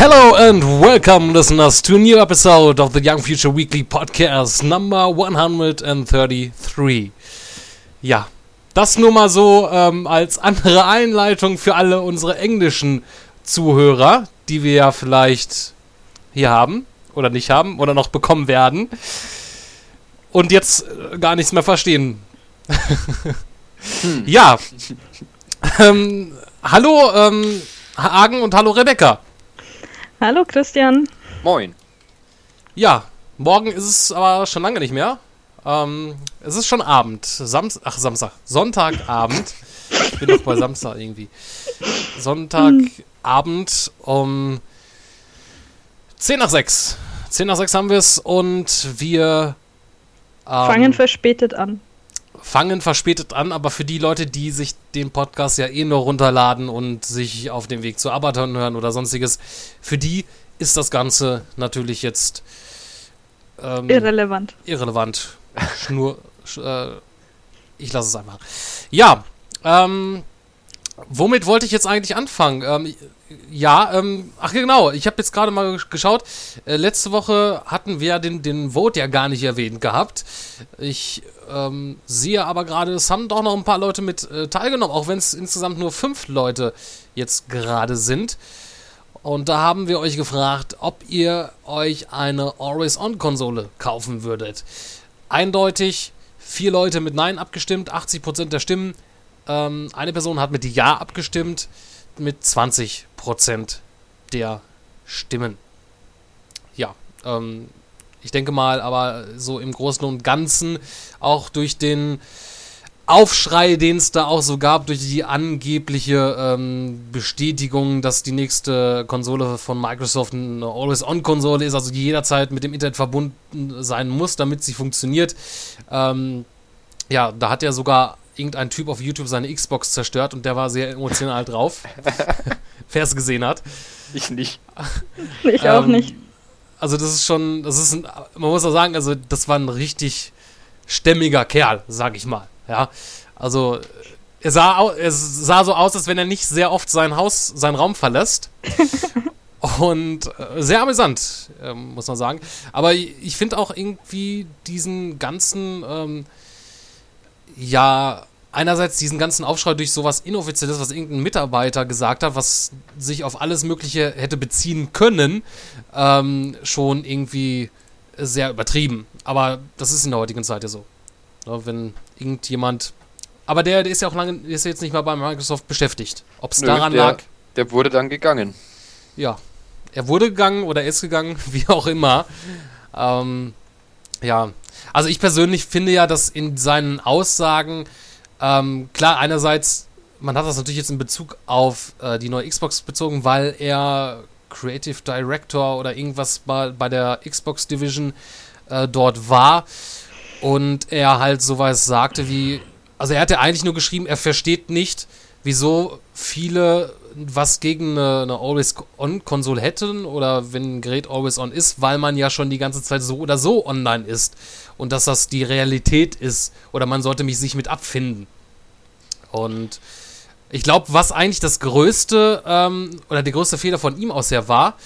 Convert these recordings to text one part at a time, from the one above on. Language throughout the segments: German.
Hello and welcome, listeners, to a new episode of the Young Future Weekly Podcast number 133. Ja, das nur mal so ähm, als andere Einleitung für alle unsere englischen Zuhörer, die wir ja vielleicht hier haben oder nicht haben oder noch bekommen werden und jetzt äh, gar nichts mehr verstehen. hm. Ja. ähm, hallo ähm, Hagen und hallo Rebecca. Hallo Christian. Moin. Ja, morgen ist es aber schon lange nicht mehr. Ähm, es ist schon Abend. Samstag, ach Samstag, Sonntagabend. ich bin doch bei Samstag irgendwie. Sonntagabend um 10 nach 6. 10 nach 6 haben wir es und wir ähm, fangen verspätet an. Fangen verspätet an, aber für die Leute, die sich den Podcast ja eh nur runterladen und sich auf dem Weg zur Arbeit hören oder sonstiges, für die ist das Ganze natürlich jetzt ähm, irrelevant. Irrelevant. Schnur. äh, ich lasse es einfach. Ja, ähm, womit wollte ich jetzt eigentlich anfangen? Ähm, ja, ähm, ach genau, ich habe jetzt gerade mal geschaut. Äh, letzte Woche hatten wir den, den Vote ja gar nicht erwähnt gehabt. Ich ähm, sehe aber gerade, es haben doch noch ein paar Leute mit äh, teilgenommen, auch wenn es insgesamt nur fünf Leute jetzt gerade sind. Und da haben wir euch gefragt, ob ihr euch eine Always-On-Konsole kaufen würdet. Eindeutig vier Leute mit Nein abgestimmt, 80% der Stimmen. Ähm, eine Person hat mit Ja abgestimmt mit 20 Prozent der Stimmen. Ja, ähm, ich denke mal, aber so im Großen und Ganzen auch durch den Aufschrei, den es da auch so gab, durch die angebliche ähm, Bestätigung, dass die nächste Konsole von Microsoft eine Always-On-Konsole ist, also die jederzeit mit dem Internet verbunden sein muss, damit sie funktioniert. Ähm, ja, da hat ja sogar irgendein Typ auf YouTube seine Xbox zerstört und der war sehr emotional drauf. Wer es gesehen hat. Ich nicht. ich auch ähm, nicht. Also das ist schon, das ist ein, man muss auch sagen, also das war ein richtig stämmiger Kerl, sag ich mal. Ja, also er sah, er sah so aus, als wenn er nicht sehr oft sein Haus, seinen Raum verlässt. Und äh, sehr amüsant, äh, muss man sagen. Aber ich, ich finde auch irgendwie diesen ganzen, ähm, ja, einerseits diesen ganzen Aufschrei durch sowas Inoffizielles, was irgendein Mitarbeiter gesagt hat, was sich auf alles Mögliche hätte beziehen können, ähm, schon irgendwie sehr übertrieben. Aber das ist in der heutigen Zeit ja so. Ja, wenn irgendjemand. Aber der, der ist ja auch lange, ist jetzt nicht mal bei Microsoft beschäftigt. Ob es daran der, lag. Der wurde dann gegangen. Ja. Er wurde gegangen oder ist gegangen, wie auch immer. Ähm, ja. Also ich persönlich finde ja, dass in seinen Aussagen ähm, klar, einerseits, man hat das natürlich jetzt in Bezug auf äh, die neue Xbox bezogen, weil er Creative Director oder irgendwas bei, bei der Xbox Division äh, dort war. Und er halt sowas sagte wie, also er hatte eigentlich nur geschrieben, er versteht nicht, wieso viele was gegen eine, eine Always-On-Konsole hätten oder wenn ein Gerät Always-On ist, weil man ja schon die ganze Zeit so oder so online ist und dass das die Realität ist oder man sollte mich sich mit abfinden. Und ich glaube, was eigentlich das größte ähm, oder der größte Fehler von ihm aus her war,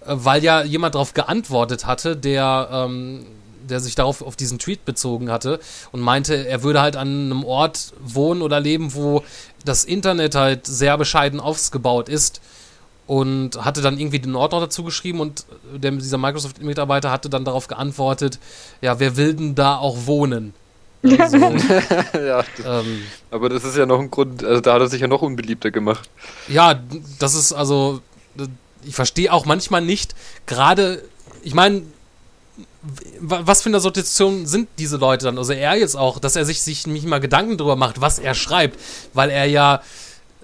äh, weil ja jemand darauf geantwortet hatte, der, ähm, der sich darauf auf diesen Tweet bezogen hatte und meinte, er würde halt an einem Ort wohnen oder leben, wo das Internet halt sehr bescheiden aufgebaut ist und hatte dann irgendwie den Ort noch dazu geschrieben und der, dieser Microsoft-Mitarbeiter hatte dann darauf geantwortet, ja, wer will denn da auch wohnen? Also, ja, das, ähm, aber das ist ja noch ein Grund, also da hat er sich ja noch unbeliebter gemacht. Ja, das ist also, ich verstehe auch manchmal nicht, gerade, ich meine, was für eine Situation sind diese Leute dann? Also er jetzt auch, dass er sich, sich nicht mal Gedanken darüber macht, was er schreibt, weil er ja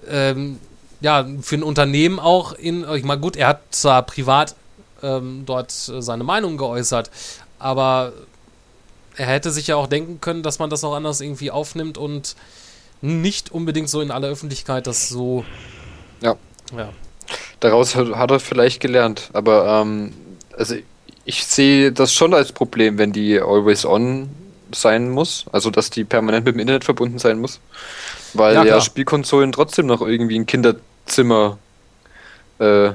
ähm, ja, für ein Unternehmen auch in, ich meine, gut, er hat zwar privat ähm, dort äh, seine Meinung geäußert, aber er hätte sich ja auch denken können, dass man das auch anders irgendwie aufnimmt und nicht unbedingt so in aller Öffentlichkeit das so. Ja. ja. Daraus hat, hat er vielleicht gelernt, aber ähm, also ich sehe das schon als Problem, wenn die always on sein muss, also dass die permanent mit dem Internet verbunden sein muss, weil ja, ja Spielkonsolen trotzdem noch irgendwie ein Kinderzimmer äh,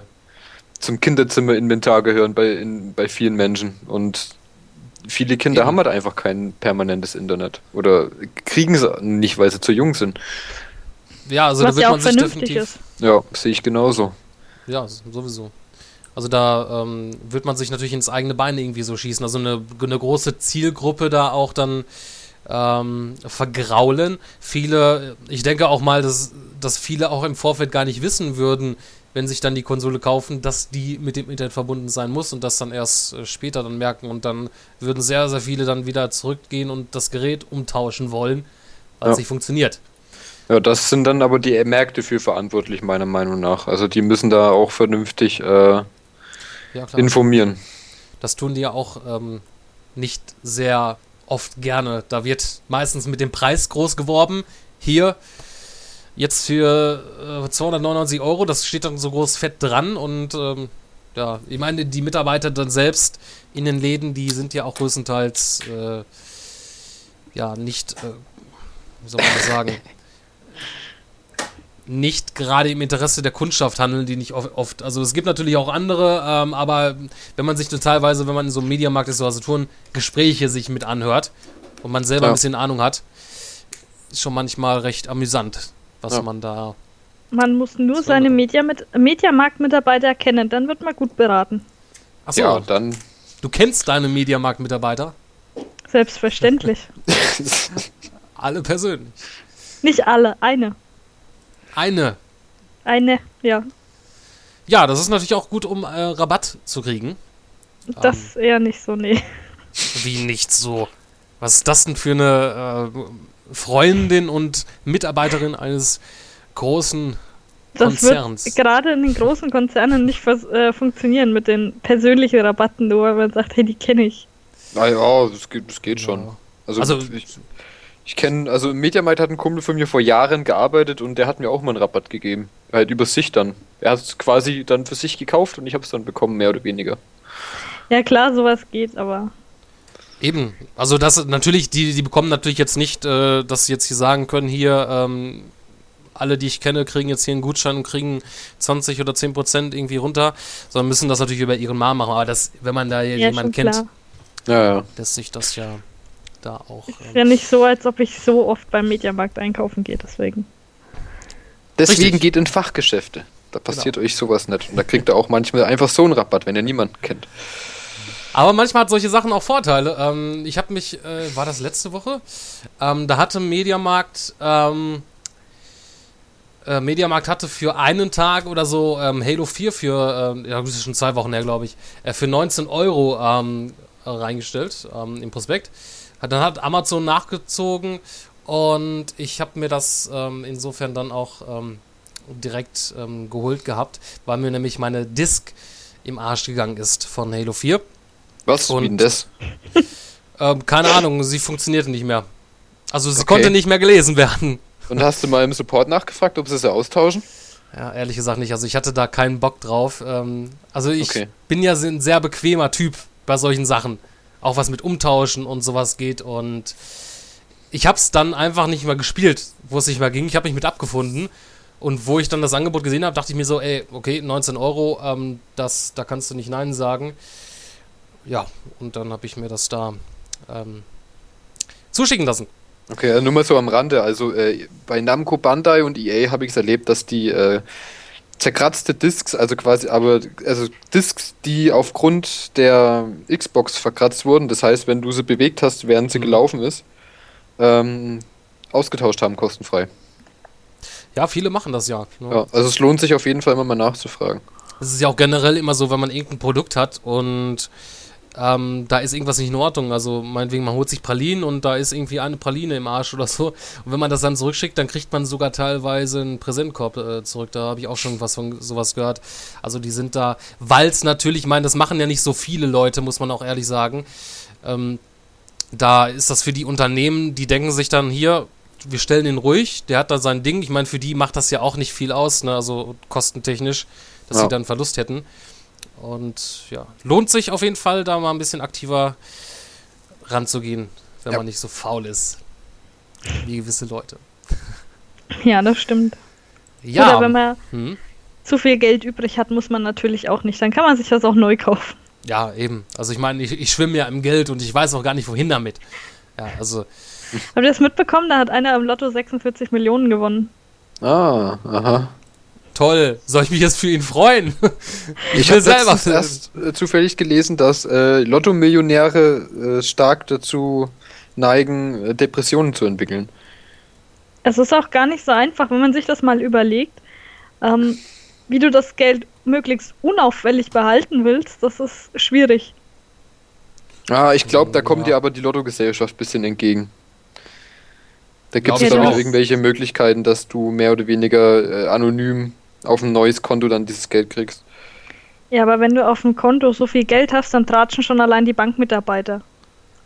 zum Kinderzimmerinventar gehören bei, in, bei vielen Menschen. Und viele Kinder Eben. haben halt einfach kein permanentes Internet. Oder kriegen es nicht, weil sie zu jung sind. Ja, also Was da wird ja man sich definitiv. Ist. Ja, sehe ich genauso. Ja, sowieso. Also da ähm, wird man sich natürlich ins eigene Bein irgendwie so schießen. Also eine, eine große Zielgruppe da auch dann ähm, vergraulen. Viele, ich denke auch mal, dass, dass viele auch im Vorfeld gar nicht wissen würden, wenn sich dann die Konsole kaufen, dass die mit dem Internet verbunden sein muss und das dann erst äh, später dann merken und dann würden sehr, sehr viele dann wieder zurückgehen und das Gerät umtauschen wollen, weil es nicht funktioniert. Ja, das sind dann aber die Märkte für verantwortlich, meiner Meinung nach. Also die müssen da auch vernünftig äh, ja, informieren. Das tun die ja auch ähm, nicht sehr oft gerne. Da wird meistens mit dem Preis groß geworben. Hier jetzt für äh, 299 Euro, das steht dann so groß fett dran und ähm, ja, ich meine, die Mitarbeiter dann selbst in den Läden, die sind ja auch größtenteils äh, ja nicht, äh, wie soll man das sagen, nicht gerade im Interesse der Kundschaft handeln, die nicht oft, also es gibt natürlich auch andere, ähm, aber wenn man sich teilweise, wenn man in so einem Mediamarkt ist, so also Touren, Gespräche sich mit anhört und man selber ja. ein bisschen Ahnung hat, ist schon manchmal recht amüsant, was ja. man da. Man muss nur seine Media mit, Mediamarkt-Mitarbeiter kennen, dann wird man gut beraten. Achso, ja, dann. Du kennst deine Mediamarkt-Mitarbeiter? Selbstverständlich. alle persönlich. Nicht alle, eine. Eine. Eine, ja. Ja, das ist natürlich auch gut, um äh, Rabatt zu kriegen. Das ähm, eher nicht so, nee. Wie nicht so? Was ist das denn für eine äh, Freundin und Mitarbeiterin eines großen Konzerns? Das wird gerade in den großen Konzernen nicht äh, funktionieren mit den persönlichen Rabatten, nur weil man sagt, hey, die kenne ich. Naja, das geht, das geht schon. Also, also ich, ich kenne, also im Mediamarkt hat ein Kumpel von mir vor Jahren gearbeitet und der hat mir auch mal einen Rabatt gegeben. Halt über sich dann. Er hat es quasi dann für sich gekauft und ich habe es dann bekommen, mehr oder weniger. Ja klar, sowas geht, aber. Eben. Also das natürlich, die, die bekommen natürlich jetzt nicht, äh, dass sie jetzt hier sagen können, hier, ähm, alle, die ich kenne, kriegen jetzt hier einen Gutschein und kriegen 20 oder 10 Prozent irgendwie runter, sondern müssen das natürlich über ihren Mom machen. Aber das, wenn man da ja, jemanden kennt, ja, ja. lässt sich das ja da auch. Ähm, ist ja nicht so, als ob ich so oft beim Mediamarkt einkaufen gehe, deswegen. Deswegen Richtig. geht in Fachgeschäfte. Da passiert genau. euch sowas nicht. Und da kriegt ihr auch manchmal einfach so einen Rabatt, wenn ihr niemanden kennt. Aber manchmal hat solche Sachen auch Vorteile. Ähm, ich habe mich, äh, war das letzte Woche? Ähm, da hatte Mediamarkt, ähm, äh, Mediamarkt hatte für einen Tag oder so ähm, Halo 4 für, äh, ja, das ist schon zwei Wochen her, glaube ich, äh, für 19 Euro ähm, reingestellt ähm, im Prospekt. Dann hat Amazon nachgezogen und ich habe mir das ähm, insofern dann auch ähm, direkt ähm, geholt gehabt, weil mir nämlich meine Disk im Arsch gegangen ist von Halo 4. Was? Und, Wie denn das? Ähm, keine Ahnung, sie funktionierte nicht mehr. Also sie okay. konnte nicht mehr gelesen werden. Und hast du mal im Support nachgefragt, ob sie es austauschen? Ja, ehrlich gesagt nicht. Also ich hatte da keinen Bock drauf. Ähm, also ich okay. bin ja ein sehr bequemer Typ bei solchen Sachen auch was mit Umtauschen und sowas geht. Und ich habe es dann einfach nicht mehr gespielt, wo es nicht mehr ging. Ich habe mich mit abgefunden. Und wo ich dann das Angebot gesehen habe, dachte ich mir so, ey, okay, 19 Euro, ähm, das, da kannst du nicht Nein sagen. Ja, und dann habe ich mir das da ähm, zuschicken lassen. Okay, nur mal so am Rande. Also äh, bei Namco Bandai und EA habe ich es erlebt, dass die äh, zerkratzte Discs, also quasi, aber also Discs, die aufgrund der Xbox verkratzt wurden, das heißt, wenn du sie bewegt hast, während sie mhm. gelaufen ist, ähm, ausgetauscht haben, kostenfrei. Ja, viele machen das ja. Ne? ja. Also es lohnt sich auf jeden Fall immer mal nachzufragen. Es ist ja auch generell immer so, wenn man irgendein Produkt hat und ähm, da ist irgendwas nicht in Ordnung. Also meinetwegen, man holt sich Pralinen und da ist irgendwie eine Praline im Arsch oder so. Und wenn man das dann zurückschickt, dann kriegt man sogar teilweise einen Präsentkorb äh, zurück. Da habe ich auch schon was von sowas gehört. Also die sind da, weil es natürlich, ich meine, das machen ja nicht so viele Leute, muss man auch ehrlich sagen. Ähm, da ist das für die Unternehmen, die denken sich dann hier, wir stellen ihn ruhig, der hat da sein Ding. Ich meine, für die macht das ja auch nicht viel aus, ne? also kostentechnisch, dass ja. sie dann Verlust hätten. Und ja, lohnt sich auf jeden Fall, da mal ein bisschen aktiver ranzugehen, wenn ja. man nicht so faul ist wie gewisse Leute. Ja, das stimmt. Ja. Oder wenn man, hm? zu viel Geld übrig hat, muss man natürlich auch nicht. Dann kann man sich das auch neu kaufen. Ja, eben. Also ich meine, ich, ich schwimme ja im Geld und ich weiß auch gar nicht, wohin damit. Ja, also. Habt ihr das mitbekommen? Da hat einer im Lotto 46 Millionen gewonnen. Ah, aha. Toll. Soll ich mich jetzt für ihn freuen? ich ich habe selber erst äh, zufällig gelesen, dass äh, Lotto-Millionäre äh, stark dazu neigen, äh, Depressionen zu entwickeln. Es ist auch gar nicht so einfach, wenn man sich das mal überlegt, ähm, wie du das Geld möglichst unauffällig behalten willst. Das ist schwierig. Ah, ich glaube, da kommt dir aber die Lottogesellschaft ein bisschen entgegen. Da gibt es dann irgendwelche Möglichkeiten, dass du mehr oder weniger äh, anonym auf ein neues Konto dann dieses Geld kriegst. Ja, aber wenn du auf dem Konto so viel Geld hast, dann tratschen schon allein die Bankmitarbeiter.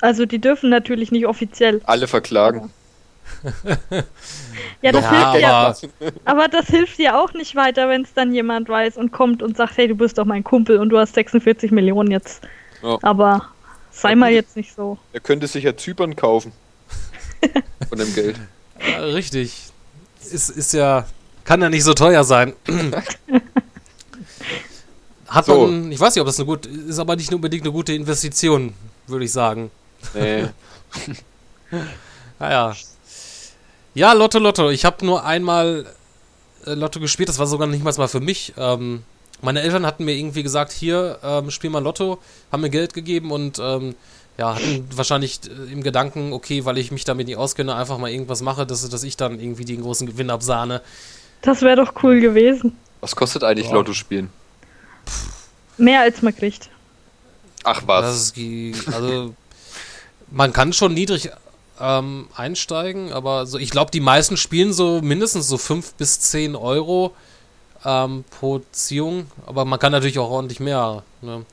Also die dürfen natürlich nicht offiziell. Alle verklagen. ja, das ja, hilft ja. Aber das hilft dir auch nicht weiter, wenn es dann jemand weiß und kommt und sagt, hey, du bist doch mein Kumpel und du hast 46 Millionen jetzt. Ja. Aber sei mal jetzt nicht so. Er könnte sich ja Zypern kaufen. Von dem Geld. Ja, richtig. Ist, ist ja. Kann ja nicht so teuer sein. Hat so. man, ich weiß nicht, ob das eine gute, ist aber nicht unbedingt eine gute Investition, würde ich sagen. Nee. naja. Ja, Lotto, Lotto. Ich habe nur einmal äh, Lotto gespielt, das war sogar nicht mal für mich. Ähm, meine Eltern hatten mir irgendwie gesagt, hier, ähm, spiel mal Lotto, haben mir Geld gegeben und ähm, ja, hatten wahrscheinlich äh, im Gedanken, okay, weil ich mich damit nicht auskenne, einfach mal irgendwas mache, dass, dass ich dann irgendwie den großen Gewinn absahne. Das wäre doch cool gewesen. Was kostet eigentlich. Lotto spielen? Mehr als man kriegt. Ach was. Ist, also man kann schon niedrig ähm, einsteigen, aber so, ich glaube, die meisten spielen so mindestens so 5 bis 10 Euro ähm, pro Ziehung, aber man kann natürlich auch ordentlich mehr. Ne?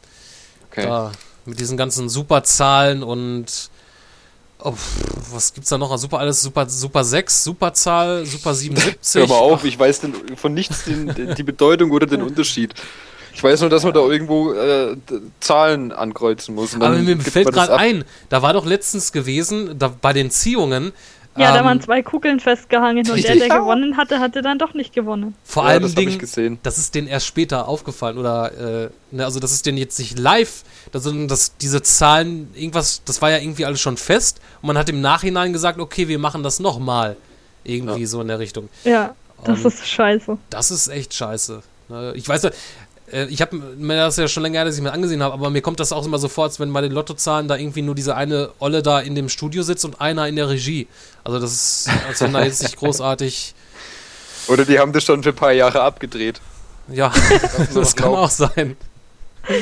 Okay. Da, mit diesen ganzen Superzahlen und oh, was gibt's da noch? Super alles, Super, Super 6, Superzahl, Super 77. Hör mal auf, ich weiß den, von nichts den, die Bedeutung oder den Unterschied. Ich weiß nur, dass man da irgendwo äh, Zahlen ankreuzen muss. Aber mir fällt gerade ein, da war doch letztens gewesen, da, bei den Ziehungen, ja, ähm, da waren zwei Kugeln festgehangen und der, der ja. gewonnen hatte, hatte dann doch nicht gewonnen. Vor ja, allem das, Ding, das ist denen erst später aufgefallen oder äh, ne, also das ist denen jetzt nicht live, also dass diese Zahlen irgendwas, das war ja irgendwie alles schon fest und man hat im Nachhinein gesagt, okay, wir machen das nochmal irgendwie ja. so in der Richtung. Ja, das um, ist scheiße. Das ist echt scheiße. Ne, ich weiß, ich habe mir das ja schon länger her, dass ich mir angesehen habe, aber mir kommt das auch immer so vor, als wenn bei den Lottozahlen da irgendwie nur diese eine Olle da in dem Studio sitzt und einer in der Regie. Also das ist, als wenn da jetzt nicht großartig. Oder die haben das schon für ein paar Jahre abgedreht. Ja, das kann auch sein.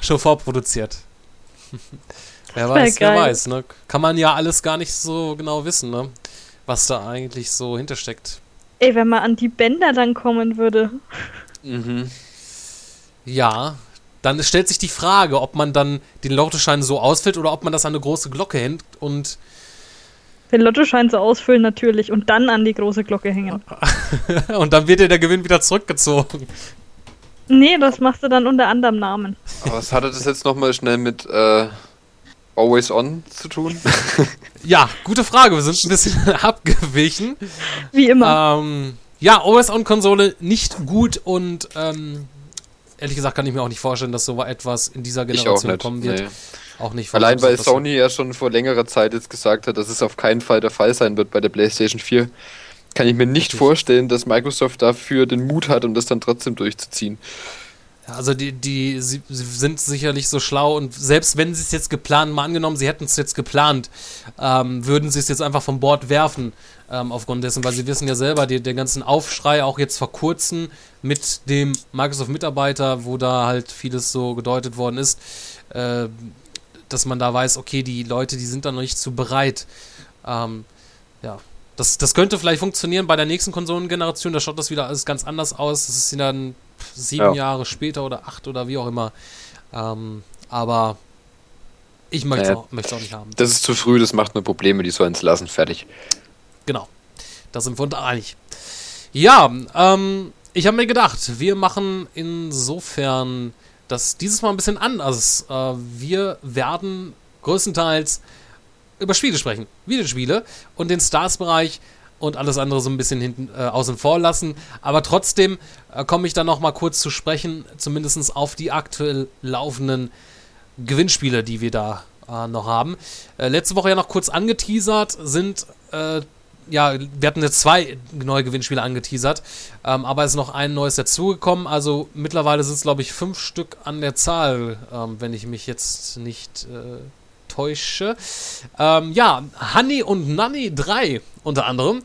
schon vorproduziert. wer weiß, wer weiß, ne? Kann man ja alles gar nicht so genau wissen, ne? Was da eigentlich so hintersteckt. Ey, wenn man an die Bänder dann kommen würde. Mhm. Ja, dann stellt sich die Frage, ob man dann den Lottoschein so ausfüllt oder ob man das an eine große Glocke hängt und. Den Lottoschein so ausfüllen natürlich und dann an die große Glocke hängen. und dann wird dir der Gewinn wieder zurückgezogen. Nee, das machst du dann unter anderem Namen. Aber was hatte das jetzt nochmal schnell mit äh, Always On zu tun? ja, gute Frage. Wir sind ein bisschen abgewichen. Wie immer. Ähm, ja, Always-On-Konsole nicht gut und ähm, ehrlich gesagt kann ich mir auch nicht vorstellen, dass so etwas in dieser Generation kommen wird. Nee. Auch nicht. Allein weil Sony ja schon vor längerer Zeit jetzt gesagt hat, dass es auf keinen Fall der Fall sein wird bei der PlayStation 4, kann ich mir nicht Richtig. vorstellen, dass Microsoft dafür den Mut hat, um das dann trotzdem durchzuziehen. Also die, die, sie, sie, sind sicherlich so schlau und selbst wenn sie es jetzt geplant, mal angenommen, sie hätten es jetzt geplant, ähm, würden sie es jetzt einfach vom Bord werfen, ähm, aufgrund dessen, weil sie wissen ja selber, die, den ganzen Aufschrei auch jetzt vor kurzem mit dem Microsoft-Mitarbeiter, wo da halt vieles so gedeutet worden ist, äh, dass man da weiß, okay, die Leute, die sind da noch nicht zu bereit. Ähm, ja, das, das könnte vielleicht funktionieren bei der nächsten Konsolengeneration, da schaut das wieder alles ganz anders aus. Das ist dann sieben ja. Jahre später oder acht oder wie auch immer. Ähm, aber ich möchte es naja, auch, auch, nicht haben. Das ist zu früh, das macht nur Probleme, die sollen es lassen, fertig. Genau. Da sind wir uns einig. Ja, ähm, ich habe mir gedacht, wir machen insofern das dieses Mal ein bisschen anders. Äh, wir werden größtenteils über Spiele sprechen, Videospiele und den Stars-Bereich und alles andere so ein bisschen hinten äh, außen vor lassen. Aber trotzdem äh, komme ich dann noch mal kurz zu sprechen, zumindest auf die aktuell laufenden Gewinnspiele, die wir da äh, noch haben. Äh, letzte Woche ja noch kurz angeteasert sind äh, ja, wir hatten jetzt zwei neue Gewinnspiele angeteasert, ähm, aber es ist noch ein neues dazugekommen. Also mittlerweile sind es, glaube ich, fünf Stück an der Zahl, ähm, wenn ich mich jetzt nicht äh, täusche. Ähm, ja, Honey und Nanny 3 unter anderem.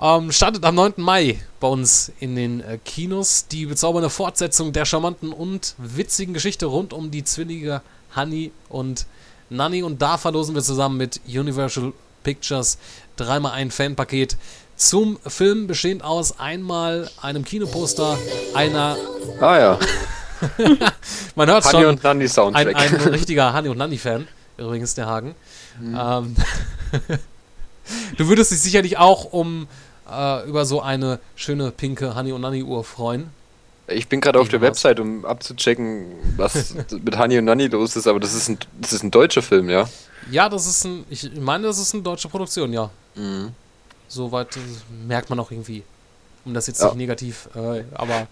Ähm, startet am 9. Mai bei uns in den äh, Kinos. Die bezaubernde Fortsetzung der charmanten und witzigen Geschichte rund um die Zwillinge Honey und Nanny. Und da verlosen wir zusammen mit Universal Pictures dreimal ein Fanpaket zum Film, bestehend aus einmal einem Kinoposter, einer. Ah ja. Man hört Honey schon. und Nanny Soundtrack. Ein, ein richtiger Honey und Nanny-Fan, übrigens der Hagen. Mhm. Ähm, du würdest dich sicherlich auch um äh, über so eine schöne pinke Honey und Nanny Uhr freuen. Ich bin gerade auf der Website, um abzuchecken, was mit Honey und Nanny los ist, aber das ist ein, das ist ein deutscher Film, ja? Ja, das ist ein, ich meine, das ist eine deutsche Produktion, ja. Mhm. Soweit äh, merkt man auch irgendwie. Um das jetzt ja. nicht negativ, äh, aber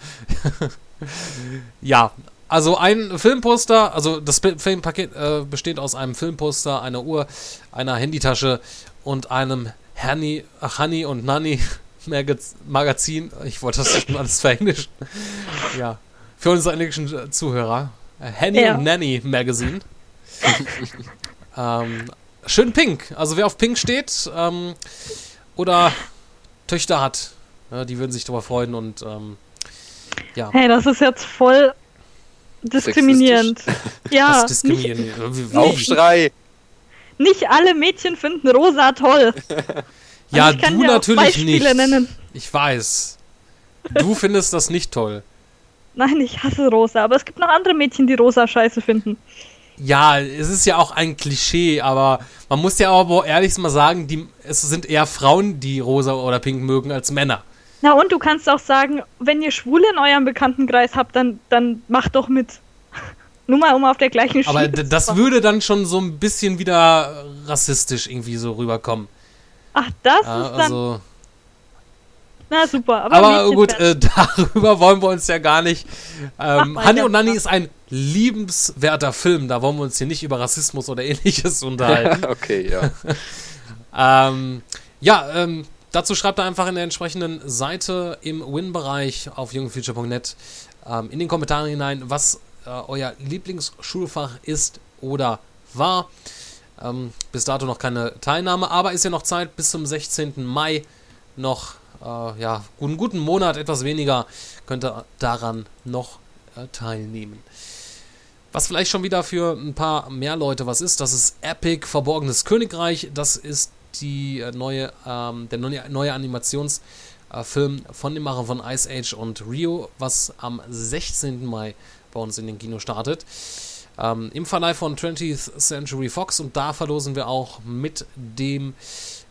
ja. Also ein Filmposter, also das Filmpaket äh, besteht aus einem Filmposter, einer Uhr, einer Handytasche und einem Honey, Honey und Nanny Magazin. Ich wollte das schon alles verenglischen. Ja. Für unsere englischen Zuhörer. Henny ja. und Nanny Magazine. ähm, schön pink. Also wer auf pink steht ähm, oder Töchter hat, ja, die würden sich darüber freuen und ähm, ja. Hey, das ist jetzt voll diskriminierend. ja. Das diskriminierend. Aufschrei! Nicht alle Mädchen finden rosa toll. ja, du natürlich nicht. Nennen. Ich weiß. Du findest das nicht toll. Nein, ich hasse rosa, aber es gibt noch andere Mädchen, die rosa scheiße finden. Ja, es ist ja auch ein Klischee, aber man muss ja aber ehrlich mal sagen, die, es sind eher Frauen, die rosa oder pink mögen, als Männer. Na und du kannst auch sagen, wenn ihr Schwule in eurem Bekanntenkreis habt, dann, dann macht doch mit. Nur mal, um auf der gleichen Schiene Aber das würde dann schon so ein bisschen wieder rassistisch irgendwie so rüberkommen. Ach, das ja, ist dann... Also, na super, aber, aber gut, äh, darüber wollen wir uns ja gar nicht. Ähm, Hanni und Nanni ist ein liebenswerter Film. Da wollen wir uns hier nicht über Rassismus oder ähnliches unterhalten. okay, ja. ähm, ja, ähm, dazu schreibt er einfach in der entsprechenden Seite im Win-Bereich auf jungfuture.net ähm, in den Kommentaren hinein, was äh, euer Lieblingsschulfach ist oder war. Ähm, bis dato noch keine Teilnahme, aber ist ja noch Zeit bis zum 16. Mai noch äh, ja, einen guten Monat, etwas weniger, könnt ihr daran noch äh, teilnehmen. Was vielleicht schon wieder für ein paar mehr Leute was ist, das ist Epic Verborgenes Königreich. Das ist die äh, neue, ähm, der neue, Animationsfilm äh, von dem Macher von Ice Age und Rio, was am 16. Mai bei uns in den Kino startet. Ähm, Im Verleih von 20th Century Fox und da verlosen wir auch mit dem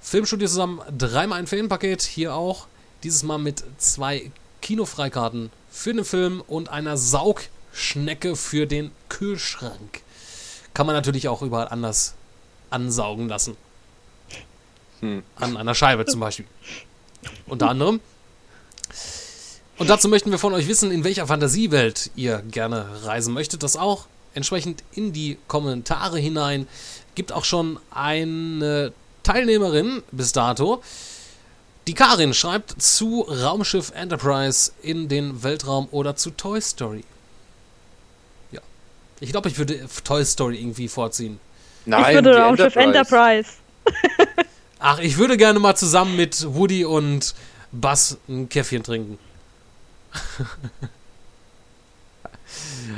Filmstudio zusammen dreimal ein Filmpaket, hier auch. Dieses Mal mit zwei Kinofreikarten für den Film und einer Saugschnecke für den Kühlschrank. Kann man natürlich auch überall anders ansaugen lassen. Hm. An einer Scheibe zum Beispiel. Unter anderem. Und dazu möchten wir von euch wissen, in welcher Fantasiewelt ihr gerne reisen möchtet. Das auch entsprechend in die Kommentare hinein. Gibt auch schon eine Teilnehmerin bis dato. Die Karin schreibt zu Raumschiff Enterprise in den Weltraum oder zu Toy Story. Ja. Ich glaube, ich würde Toy Story irgendwie vorziehen. Nein, ich würde Raumschiff Enterprise. Enterprise. Ach, ich würde gerne mal zusammen mit Woody und Buzz ein Käffchen trinken.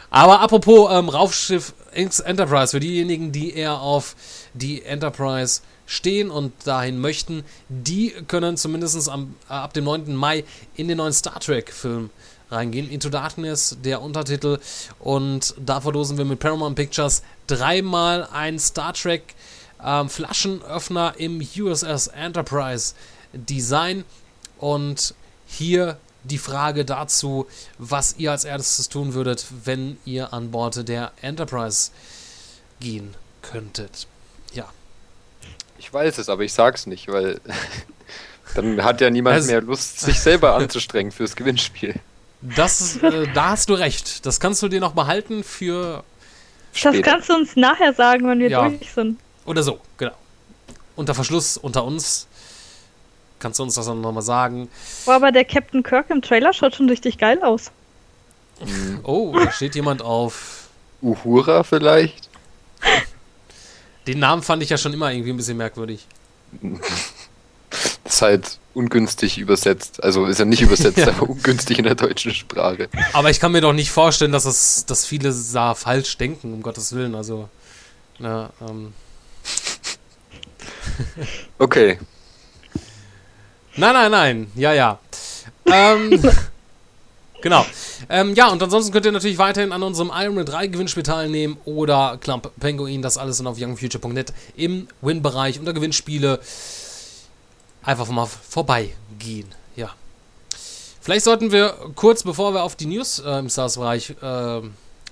Aber apropos ähm, Raumschiff Enterprise, für diejenigen, die eher auf die Enterprise stehen und dahin möchten, die können zumindest am, äh, ab dem 9. Mai in den neuen Star Trek-Film reingehen. Into Darkness, der Untertitel. Und da verlosen wir mit Paramount Pictures dreimal ein Star Trek ähm, Flaschenöffner im USS Enterprise Design. Und hier die Frage dazu, was ihr als erstes tun würdet, wenn ihr an Bord der Enterprise gehen könntet. Ja. Ich weiß es, aber ich sag's nicht, weil Dann hat ja niemand also, mehr Lust, sich selber anzustrengen fürs Gewinnspiel. Das, äh, da hast du recht. Das kannst du dir noch behalten für. Später. Das kannst du uns nachher sagen, wenn wir ja. durch sind. Oder so, genau. Unter Verschluss unter uns. Kannst du uns das dann nochmal sagen? Boah, aber der Captain Kirk im Trailer schaut schon richtig geil aus. Oh, da steht jemand auf. Uhura vielleicht? Den Namen fand ich ja schon immer irgendwie ein bisschen merkwürdig. Das ist halt ungünstig übersetzt. Also ist ja nicht übersetzt, ja. aber ungünstig in der deutschen Sprache. Aber ich kann mir doch nicht vorstellen, dass es, dass viele da falsch denken, um Gottes Willen. Also, na, ähm. Okay. Nein, nein, nein. Ja, ja. Ähm, genau. Ähm, ja, und ansonsten könnt ihr natürlich weiterhin an unserem Iron Man 3 Gewinnspiel teilnehmen oder Clump Penguin, das alles dann auf youngfuture.net im Win-Bereich unter Gewinnspiele einfach mal vorbeigehen. Ja. Vielleicht sollten wir kurz, bevor wir auf die News äh, im Stars-Bereich äh,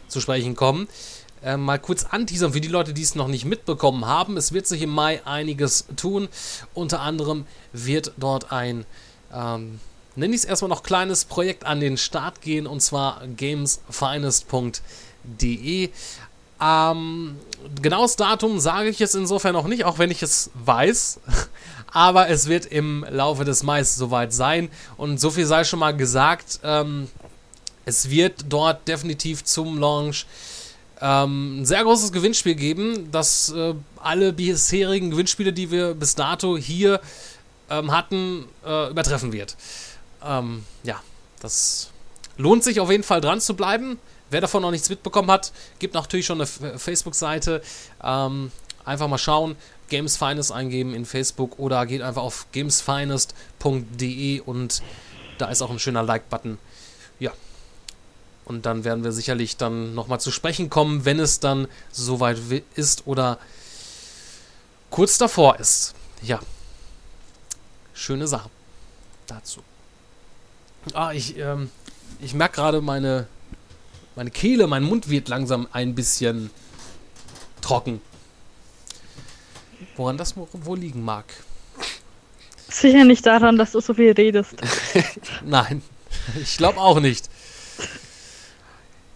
zu sprechen kommen, äh, mal kurz anteasern für die Leute, die es noch nicht mitbekommen haben. Es wird sich im Mai einiges tun. Unter anderem wird dort ein, ähm, nenne ich es erstmal noch kleines Projekt an den Start gehen und zwar gamesfinest.de. Ähm, genaues Datum sage ich jetzt insofern noch nicht, auch wenn ich es weiß. Aber es wird im Laufe des Mai soweit sein. Und so viel sei schon mal gesagt. Ähm, es wird dort definitiv zum Launch ähm, ein sehr großes Gewinnspiel geben, das äh, alle bisherigen Gewinnspiele, die wir bis dato hier ähm, hatten, äh, übertreffen wird. Ähm, ja, das lohnt sich auf jeden Fall dran zu bleiben. Wer davon noch nichts mitbekommen hat, gibt natürlich schon eine Facebook-Seite. Ähm, einfach mal schauen, Games Finest eingeben in Facebook oder geht einfach auf gamesfinest.de und da ist auch ein schöner Like-Button. Ja, und dann werden wir sicherlich dann nochmal zu sprechen kommen, wenn es dann soweit ist oder kurz davor ist. Ja. Schöne Sache dazu. Ah, ich, ähm, ich merke gerade, meine, meine Kehle, mein Mund wird langsam ein bisschen trocken. Woran das wohl liegen mag. Sicher nicht daran, dass du so viel redest. Nein, ich glaube auch nicht.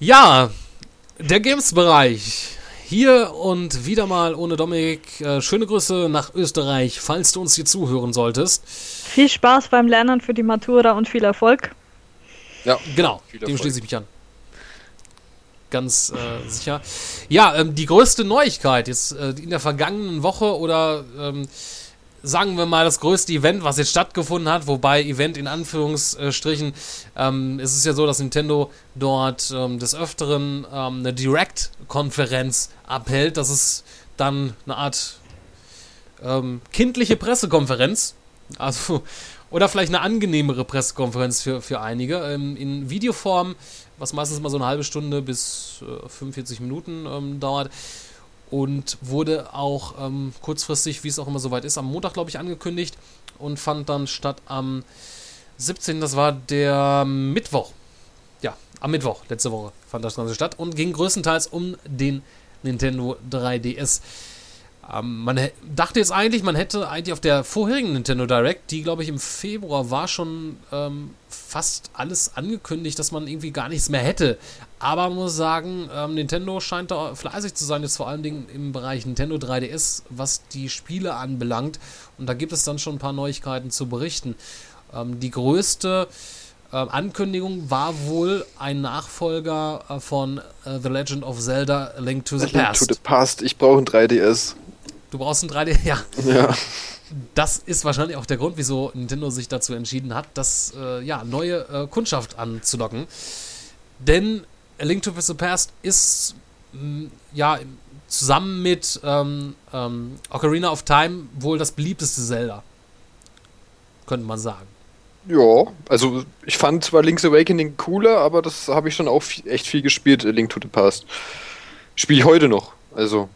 Ja, der Games-Bereich. Hier und wieder mal ohne Dominik. Äh, schöne Grüße nach Österreich, falls du uns hier zuhören solltest. Viel Spaß beim Lernen für die Matura und viel Erfolg. Ja, genau. Dem schließe ich mich an. Ganz äh, sicher. Ja, ähm, die größte Neuigkeit jetzt äh, in der vergangenen Woche oder ähm, sagen wir mal, das größte Event, was jetzt stattgefunden hat, wobei Event in Anführungsstrichen, ähm, es ist ja so, dass Nintendo dort ähm, des Öfteren ähm, eine Direct-Konferenz abhält. Das ist dann eine Art ähm, kindliche Pressekonferenz. Also, oder vielleicht eine angenehmere Pressekonferenz für, für einige. Ähm, in Videoform, was meistens mal so eine halbe Stunde bis äh, 45 Minuten ähm, dauert und wurde auch ähm, kurzfristig, wie es auch immer soweit ist, am Montag, glaube ich, angekündigt und fand dann statt am 17., das war der Mittwoch. Ja, am Mittwoch, letzte Woche fand das Ganze statt und ging größtenteils um den Nintendo 3DS. Ähm, man dachte jetzt eigentlich, man hätte eigentlich auf der vorherigen Nintendo Direct, die glaube ich im Februar war, schon ähm, fast alles angekündigt, dass man irgendwie gar nichts mehr hätte. Aber man muss sagen, ähm, Nintendo scheint da fleißig zu sein, jetzt vor allen Dingen im Bereich Nintendo 3DS, was die Spiele anbelangt. Und da gibt es dann schon ein paar Neuigkeiten zu berichten. Ähm, die größte äh, Ankündigung war wohl ein Nachfolger äh, von äh, The Legend of Zelda Link to the Link Past. To the Past. Ich brauche ein 3DS. Du brauchst ein 3D, ja. Ja. Das ist wahrscheinlich auch der Grund, wieso Nintendo sich dazu entschieden hat, das äh, ja, neue äh, Kundschaft anzulocken. Denn A Link to the Past ist mh, mm, ja zusammen mit ähm, ähm, Ocarina of Time wohl das beliebteste Zelda. Könnte man sagen. Ja, also ich fand zwar Link's Awakening cooler, aber das habe ich schon auch echt viel gespielt, A Link to the Past. Spiele ich heute noch. Also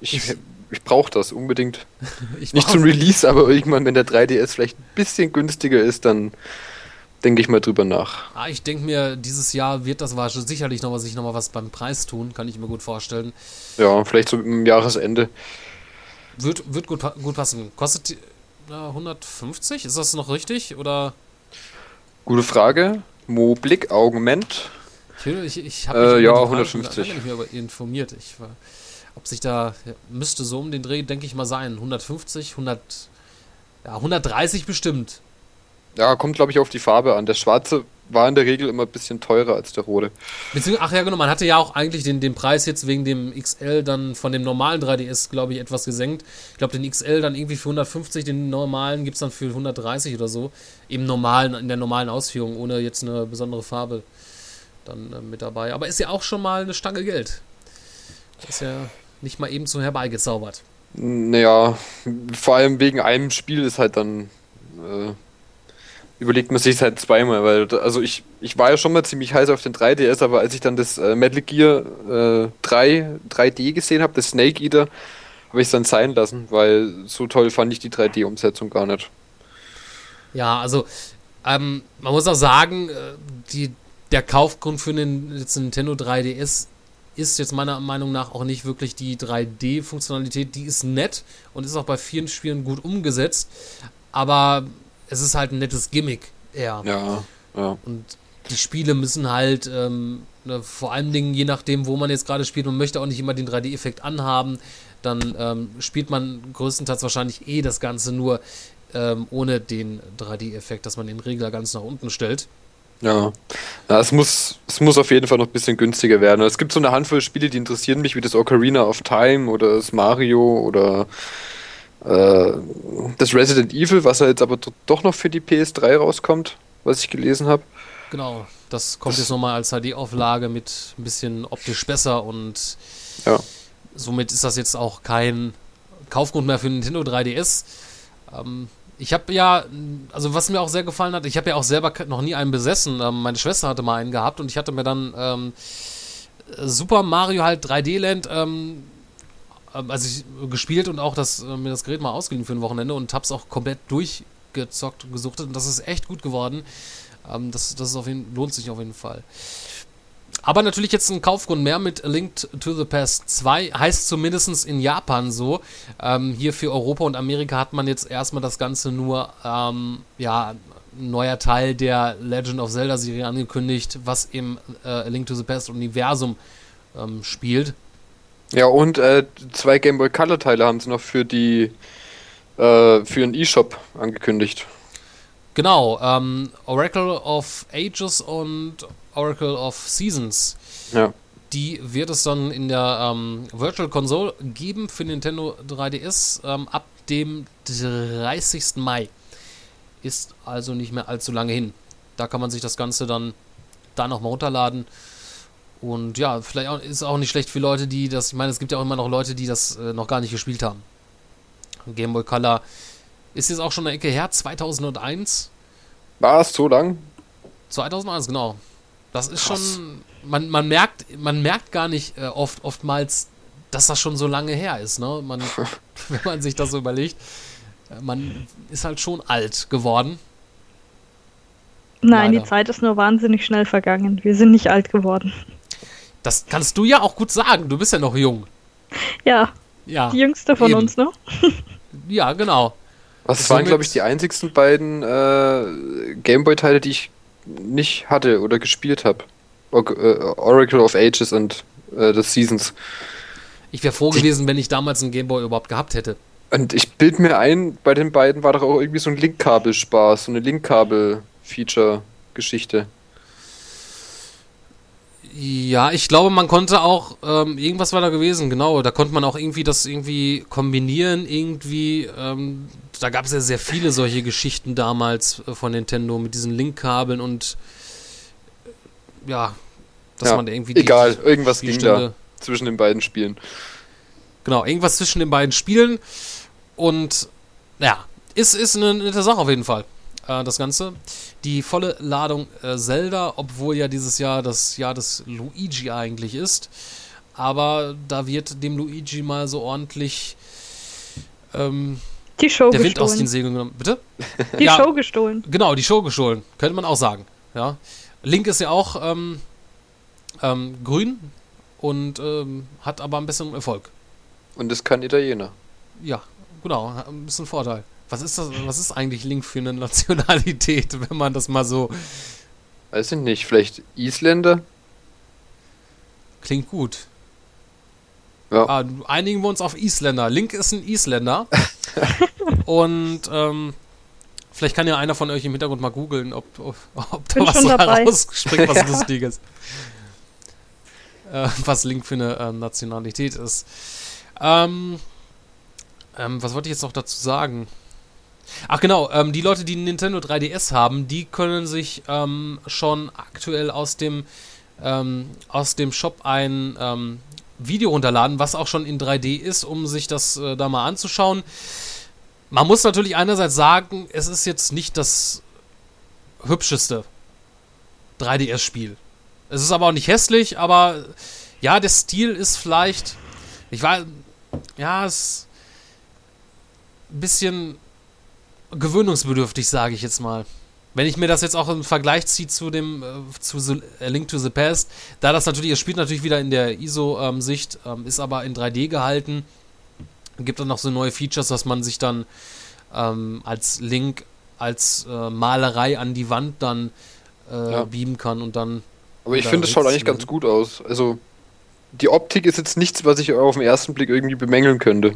ich, ich ich brauche das unbedingt. Nicht zum Release, aber irgendwann, wenn der 3DS vielleicht ein bisschen günstiger ist, dann denke ich mal drüber nach. Ah, ich denke mir, dieses Jahr wird das war sicherlich noch, sich noch mal was beim Preis tun, kann ich mir gut vorstellen. Ja, vielleicht so im Jahresende. Wird, wird gut, gut passen. Kostet äh, 150. Ist das noch richtig? Oder? Gute Frage. Mo Blick, Augment. Ich, ich habe äh, ja, 150. nicht mehr informiert. Ich war, ob sich da müsste so um den Dreh, denke ich mal, sein. 150, 100, ja, 130 bestimmt. Ja, kommt glaube ich auf die Farbe an. Der schwarze war in der Regel immer ein bisschen teurer als der rote. Ach ja, genau, man hatte ja auch eigentlich den, den Preis jetzt wegen dem XL dann von dem normalen 3DS, glaube ich, etwas gesenkt. Ich glaube, den XL dann irgendwie für 150, den normalen gibt es dann für 130 oder so. Im normalen, in der normalen Ausführung, ohne jetzt eine besondere Farbe dann äh, mit dabei. Aber ist ja auch schon mal eine Stange Geld. ist ja nicht mal eben so herbeigezaubert. Naja, vor allem wegen einem Spiel ist halt dann. Äh überlegt man sich halt zweimal, weil also ich, ich war ja schon mal ziemlich heiß auf den 3DS, aber als ich dann das äh, Metal Gear äh, 3 3D gesehen habe, das Snake Eater, habe ich es dann sein lassen, weil so toll fand ich die 3D-Umsetzung gar nicht. Ja, also ähm, man muss auch sagen, äh, die, der Kaufgrund für den Nintendo 3DS ist jetzt meiner Meinung nach auch nicht wirklich die 3D-Funktionalität. Die ist nett und ist auch bei vielen Spielen gut umgesetzt. Aber es ist halt ein nettes Gimmick eher. Ja, ja. Und die Spiele müssen halt, ähm, ne, vor allen Dingen je nachdem, wo man jetzt gerade spielt, man möchte auch nicht immer den 3D-Effekt anhaben, dann ähm, spielt man größtenteils wahrscheinlich eh das Ganze nur ähm, ohne den 3D-Effekt, dass man den Regler ganz nach unten stellt. Ja, ja es, muss, es muss auf jeden Fall noch ein bisschen günstiger werden. Es gibt so eine Handvoll Spiele, die interessieren mich, wie das Ocarina of Time oder das Mario oder äh, das Resident Evil, was ja jetzt aber doch noch für die PS3 rauskommt, was ich gelesen habe. Genau, das kommt das jetzt nochmal als HD-Auflage mit ein bisschen optisch besser und ja. somit ist das jetzt auch kein Kaufgrund mehr für Nintendo 3DS. Ähm, ich habe ja, also was mir auch sehr gefallen hat, ich habe ja auch selber noch nie einen besessen. Ähm, meine Schwester hatte mal einen gehabt und ich hatte mir dann ähm, Super Mario halt 3D Land ähm, ähm, also gespielt und auch das, äh, mir das Gerät mal ausgeliehen für ein Wochenende und hab's auch komplett durchgezockt, gesuchtet und das ist echt gut geworden. Ähm, das das auf jeden, lohnt sich auf jeden Fall. Aber natürlich jetzt ein Kaufgrund mehr mit A Link to the Past 2. Heißt zumindest in Japan so. Ähm, hier für Europa und Amerika hat man jetzt erstmal das Ganze nur, ähm, ja, neuer Teil der Legend of Zelda Serie angekündigt, was im äh, A Link to the Past Universum ähm, spielt. Ja, und äh, zwei Game Boy Color Teile haben sie noch für die äh, für einen E-Shop angekündigt. Genau, ähm, Oracle of Ages und Oracle of Seasons. Ja. Die wird es dann in der ähm, Virtual Console geben für Nintendo 3DS ähm, ab dem 30. Mai. Ist also nicht mehr allzu lange hin. Da kann man sich das Ganze dann da nochmal runterladen. Und ja, vielleicht auch, ist auch nicht schlecht für Leute, die das. Ich meine, es gibt ja auch immer noch Leute, die das äh, noch gar nicht gespielt haben. Game Boy Color ist jetzt auch schon eine Ecke her, 2001. War es so lang? 2001, genau. Das ist Krass. schon. Man, man, merkt, man merkt gar nicht äh, oft, oftmals, dass das schon so lange her ist. Ne? Man, wenn man sich das so überlegt, äh, man ist halt schon alt geworden. Nein, Leider. die Zeit ist nur wahnsinnig schnell vergangen. Wir sind nicht alt geworden. Das kannst du ja auch gut sagen. Du bist ja noch jung. Ja. Ja. Die jüngste von eben. uns, ne? ja, genau. Das waren, glaube ich, die einzigsten beiden äh, Gameboy-Teile, die ich nicht hatte oder gespielt habe. Äh, Oracle of Ages und äh, The Seasons. Ich wäre froh gewesen, wenn ich damals einen Gameboy überhaupt gehabt hätte. Und ich bild mir ein, bei den beiden war doch auch irgendwie so ein Linkkabel-Spaß, so eine Linkkabel-Feature-Geschichte. Ja, ich glaube, man konnte auch, ähm, irgendwas war da gewesen, genau, da konnte man auch irgendwie das irgendwie kombinieren, irgendwie, ähm, da gab es ja sehr viele solche Geschichten damals äh, von Nintendo mit diesen Linkkabeln und äh, ja, dass ja, man da irgendwie die, Egal, irgendwas ging da zwischen den beiden Spielen. Genau, irgendwas zwischen den beiden Spielen und ja, ist, ist eine nette Sache auf jeden Fall äh, das Ganze. Die volle Ladung äh, Zelda, obwohl ja dieses Jahr das Jahr des Luigi eigentlich ist. Aber da wird dem Luigi mal so ordentlich ähm, die Show der Wind aus den Segeln genommen. Bitte? Die ja, Show gestohlen. Genau, die Show gestohlen. Könnte man auch sagen. Ja. Link ist ja auch ähm, ähm, grün und ähm, hat aber ein bisschen Erfolg. Und ist kein Italiener. Ja, genau, ein bisschen Vorteil. Was ist das, was ist eigentlich Link für eine Nationalität, wenn man das mal so. Weiß ich nicht, vielleicht Isländer? Klingt gut. Ja. Ah, einigen wir uns auf Isländer. Link ist ein Isländer. und ähm, vielleicht kann ja einer von euch im Hintergrund mal googeln, ob, ob, ob da was herausspringt, was Lustiges. Äh, was Link für eine äh, Nationalität ist. Ähm, ähm, was wollte ich jetzt noch dazu sagen? Ach genau, ähm, die Leute, die Nintendo 3DS haben, die können sich ähm, schon aktuell aus dem ähm, aus dem Shop ein ähm, Video runterladen, was auch schon in 3D ist, um sich das äh, da mal anzuschauen. Man muss natürlich einerseits sagen, es ist jetzt nicht das hübscheste 3DS-Spiel. Es ist aber auch nicht hässlich, aber ja, der Stil ist vielleicht, ich weiß, ja, es ein bisschen gewöhnungsbedürftig, sage ich jetzt mal. Wenn ich mir das jetzt auch im Vergleich ziehe zu dem äh, zu The, A Link to the Past, da das natürlich, es spielt natürlich wieder in der ISO-Sicht, ähm, ähm, ist aber in 3D gehalten, gibt dann noch so neue Features, dass man sich dann ähm, als Link, als äh, Malerei an die Wand dann äh, ja. beamen kann und dann. Aber ich finde, es schaut eigentlich ganz gut aus. Also die Optik ist jetzt nichts, was ich auf den ersten Blick irgendwie bemängeln könnte.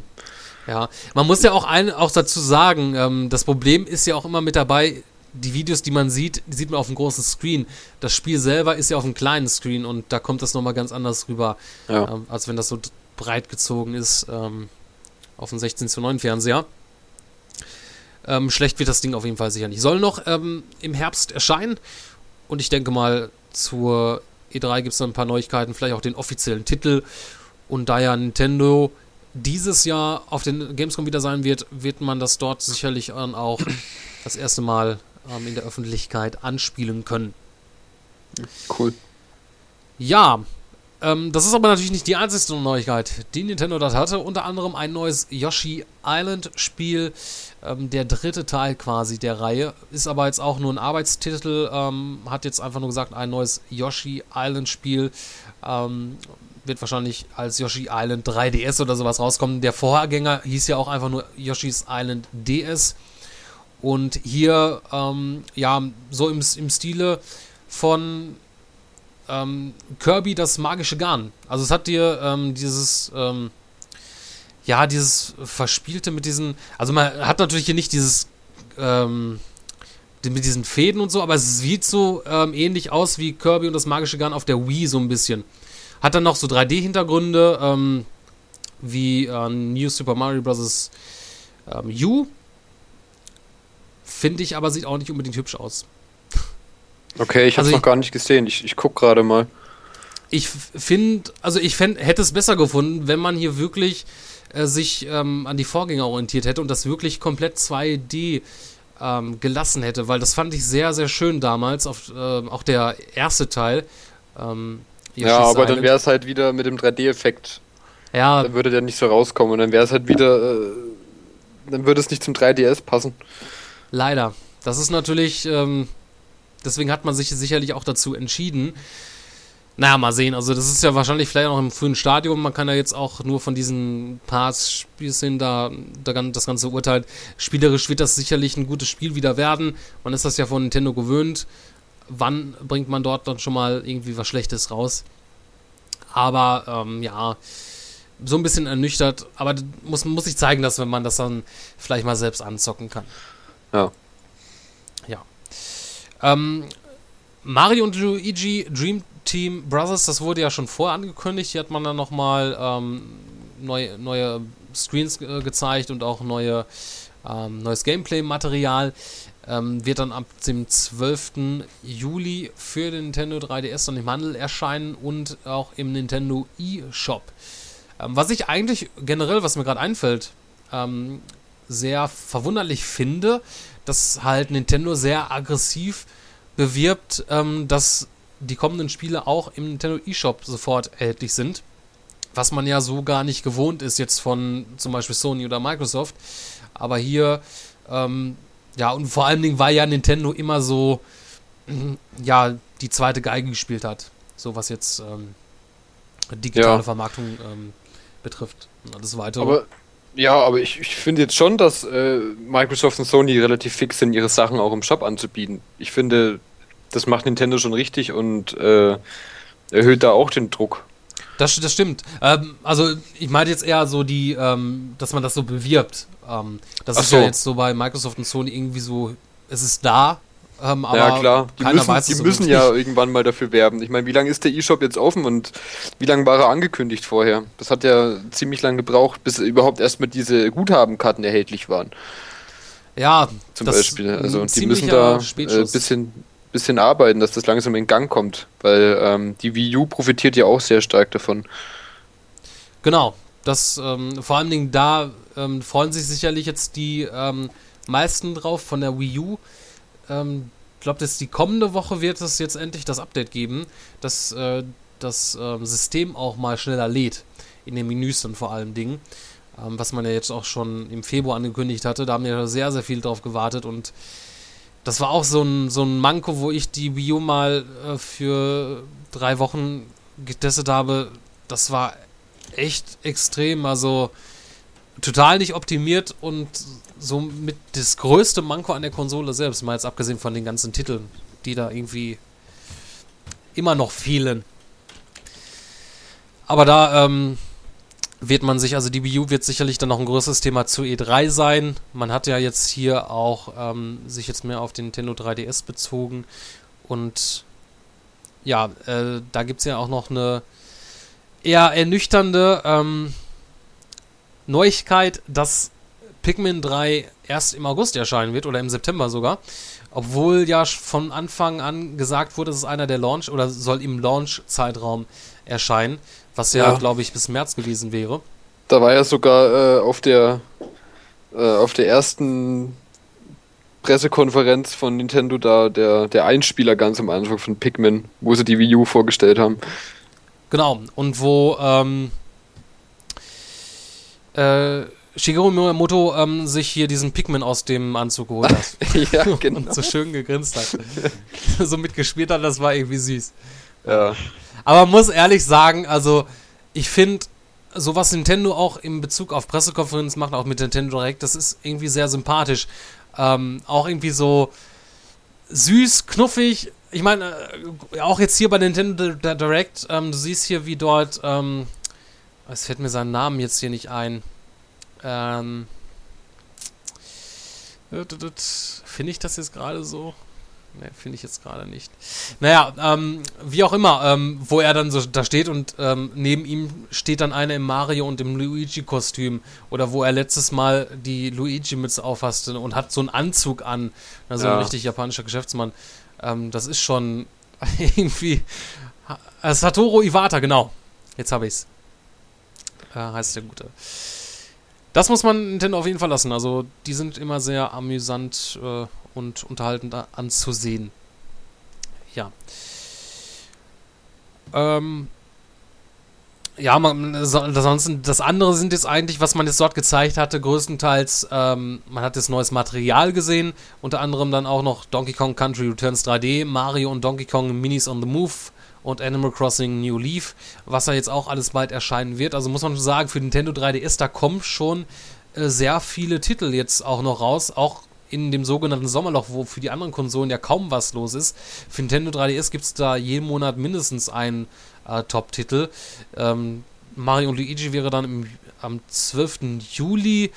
Ja, man muss ja auch, ein, auch dazu sagen, ähm, das Problem ist ja auch immer mit dabei, die Videos, die man sieht, die sieht man auf dem großen Screen. Das Spiel selber ist ja auf einem kleinen Screen und da kommt das nochmal ganz anders rüber, ja. ähm, als wenn das so breit gezogen ist ähm, auf dem 16 zu 9 Fernseher. Ähm, schlecht wird das Ding auf jeden Fall sicher nicht. Soll noch ähm, im Herbst erscheinen und ich denke mal, zur E3 gibt es dann ein paar Neuigkeiten, vielleicht auch den offiziellen Titel. Und da ja Nintendo dieses Jahr auf den Gamescom wieder sein wird, wird man das dort sicherlich dann auch das erste Mal ähm, in der Öffentlichkeit anspielen können. Cool. Ja, ähm, das ist aber natürlich nicht die einzige Neuigkeit, die Nintendo dort hatte. Unter anderem ein neues Yoshi Island Spiel. Ähm, der dritte Teil quasi der Reihe. Ist aber jetzt auch nur ein Arbeitstitel. Ähm, hat jetzt einfach nur gesagt, ein neues Yoshi Island Spiel. Wird wahrscheinlich als Yoshi Island 3DS oder sowas rauskommen. Der Vorgänger hieß ja auch einfach nur Yoshi's Island DS. Und hier, ähm, ja, so im, im Stile von ähm, Kirby das magische Garn. Also es hat dir ähm, dieses, ähm, ja, dieses Verspielte mit diesen, also man hat natürlich hier nicht dieses, ähm, mit diesen Fäden und so, aber es sieht so ähm, ähnlich aus wie Kirby und das magische Garn auf der Wii so ein bisschen. Hat dann noch so 3D-Hintergründe, ähm, wie äh, New Super Mario Bros. Ähm, U. Finde ich aber, sieht auch nicht unbedingt hübsch aus. Okay, ich habe es also noch gar nicht gesehen. Ich, ich gucke gerade mal. Ich finde, also ich fänd, hätte es besser gefunden, wenn man hier wirklich äh, sich ähm, an die Vorgänger orientiert hätte und das wirklich komplett 2D ähm, gelassen hätte, weil das fand ich sehr, sehr schön damals, auf, äh, auch der erste Teil. Ähm, ja, aber Island. dann wäre es halt wieder mit dem 3D-Effekt. Ja. Dann würde der nicht so rauskommen und dann wäre es halt wieder, äh, dann würde es nicht zum 3DS passen. Leider. Das ist natürlich, ähm, deswegen hat man sich sicherlich auch dazu entschieden. Naja, mal sehen. Also, das ist ja wahrscheinlich vielleicht noch im frühen Stadium. Man kann ja jetzt auch nur von diesen Parts Spielszenen da, da das Ganze urteilen. Spielerisch wird das sicherlich ein gutes Spiel wieder werden. Man ist das ja von Nintendo gewöhnt. Wann bringt man dort dann schon mal irgendwie was Schlechtes raus? Aber, ähm, ja, so ein bisschen ernüchtert. Aber muss, muss ich zeigen, dass wenn man das dann vielleicht mal selbst anzocken kann. Ja. Ja. Ähm, Mario und Luigi Dream Team Brothers, das wurde ja schon vorher angekündigt. Hier hat man dann nochmal ähm, neue, neue Screens äh, gezeigt und auch neue, ähm, neues Gameplay-Material. Ähm, wird dann ab dem 12. Juli für den Nintendo 3DS dann im Handel erscheinen und auch im Nintendo eShop. Ähm, was ich eigentlich generell, was mir gerade einfällt, ähm, sehr verwunderlich finde, dass halt Nintendo sehr aggressiv bewirbt, ähm, dass die kommenden Spiele auch im Nintendo eShop sofort erhältlich sind. Was man ja so gar nicht gewohnt ist jetzt von zum Beispiel Sony oder Microsoft. Aber hier, ähm, ja, und vor allen Dingen, weil ja Nintendo immer so, ja, die zweite Geige gespielt hat. So was jetzt ähm, digitale ja. Vermarktung ähm, betrifft. Und alles weitere. Aber Ja, aber ich, ich finde jetzt schon, dass äh, Microsoft und Sony relativ fix sind, ihre Sachen auch im Shop anzubieten. Ich finde, das macht Nintendo schon richtig und äh, erhöht da auch den Druck. Das, das stimmt. Ähm, also ich meine jetzt eher so die, ähm, dass man das so bewirbt. Ähm, das Ach ist so. ja jetzt so bei Microsoft und Sony irgendwie so, es ist da, ähm, ja, klar. Die müssen, weiß die müssen ja irgendwann mal dafür werben. Ich meine, wie lange ist der E-Shop jetzt offen und wie lange war er angekündigt vorher? Das hat ja ziemlich lange gebraucht, bis überhaupt erstmal diese Guthabenkarten erhältlich waren. Ja, zum Beispiel. Also die müssen da ein äh, bisschen, bisschen arbeiten, dass das langsam in Gang kommt, weil ähm, die Wii U profitiert ja auch sehr stark davon. Genau. Das ähm, vor allen Dingen da ähm, freuen sich sicherlich jetzt die ähm, meisten drauf von der Wii U ähm, glaube, dass die kommende Woche wird es jetzt endlich das Update geben, dass äh, das äh, System auch mal schneller lädt. In den Menüs dann vor allen Dingen. Ähm, was man ja jetzt auch schon im Februar angekündigt hatte. Da haben wir sehr, sehr viel drauf gewartet und das war auch so ein, so ein Manko, wo ich die Wii U mal äh, für drei Wochen getestet habe. Das war echt extrem. Also total nicht optimiert und so mit das größte Manko an der Konsole selbst, mal jetzt abgesehen von den ganzen Titeln, die da irgendwie immer noch fehlen. Aber da ähm, wird man sich, also die Wii U wird sicherlich dann noch ein größeres Thema zu E3 sein. Man hat ja jetzt hier auch ähm, sich jetzt mehr auf den Nintendo 3DS bezogen und ja, äh, da gibt es ja auch noch eine eher ernüchternde ähm, Neuigkeit, dass Pikmin 3 erst im August erscheinen wird oder im September sogar. Obwohl ja von Anfang an gesagt wurde, es ist einer der Launch oder soll im Launch-Zeitraum erscheinen, was ja, ja. glaube ich, bis März gewesen wäre. Da war ja sogar äh, auf der äh, auf der ersten Pressekonferenz von Nintendo da der, der Einspieler ganz am Anfang von Pikmin, wo sie die Wii U vorgestellt haben. Genau, und wo ähm, äh, Shigeru Miyamoto ähm, sich hier diesen Pikmin aus dem Anzug geholt hat. ja, genau. Und so schön gegrinst hat. so mitgespielt hat, das war irgendwie süß. Ja. Aber man muss ehrlich sagen, also ich finde, so was Nintendo auch in Bezug auf Pressekonferenzen macht, auch mit Nintendo Direct, das ist irgendwie sehr sympathisch. Ähm, auch irgendwie so süß, knuffig. Ich meine, äh, auch jetzt hier bei Nintendo Direct, ähm, du siehst hier, wie dort, ähm, es fällt mir seinen Namen jetzt hier nicht ein. Ähm, Finde ich das jetzt gerade so? Ne, finde ich jetzt gerade nicht. Naja, ähm, wie auch immer, ähm, wo er dann so da steht und ähm, neben ihm steht dann einer im Mario und im Luigi-Kostüm. Oder wo er letztes Mal die Luigi-Mütze auffasste und hat so einen Anzug an. Also ja. ein richtig japanischer Geschäftsmann. Ähm, das ist schon irgendwie. Äh, Satoru Iwata, genau. Jetzt habe ich's. Äh, heißt der Gute. Das muss man Nintendo auf jeden Fall lassen. Also, die sind immer sehr amüsant äh, und unterhaltend anzusehen. Ja. Ähm. Ja, man, ansonsten, das andere sind jetzt eigentlich, was man jetzt dort gezeigt hatte, größtenteils, ähm, man hat jetzt neues Material gesehen, unter anderem dann auch noch Donkey Kong Country Returns 3D, Mario und Donkey Kong Minis on the Move, und Animal Crossing New Leaf, was ja jetzt auch alles bald erscheinen wird. Also muss man schon sagen, für Nintendo 3DS, da kommen schon äh, sehr viele Titel jetzt auch noch raus, auch in dem sogenannten Sommerloch, wo für die anderen Konsolen ja kaum was los ist. Für Nintendo 3DS gibt es da jeden Monat mindestens einen äh, Top-Titel. Ähm, Mario und Luigi wäre dann im, am 12. Juli.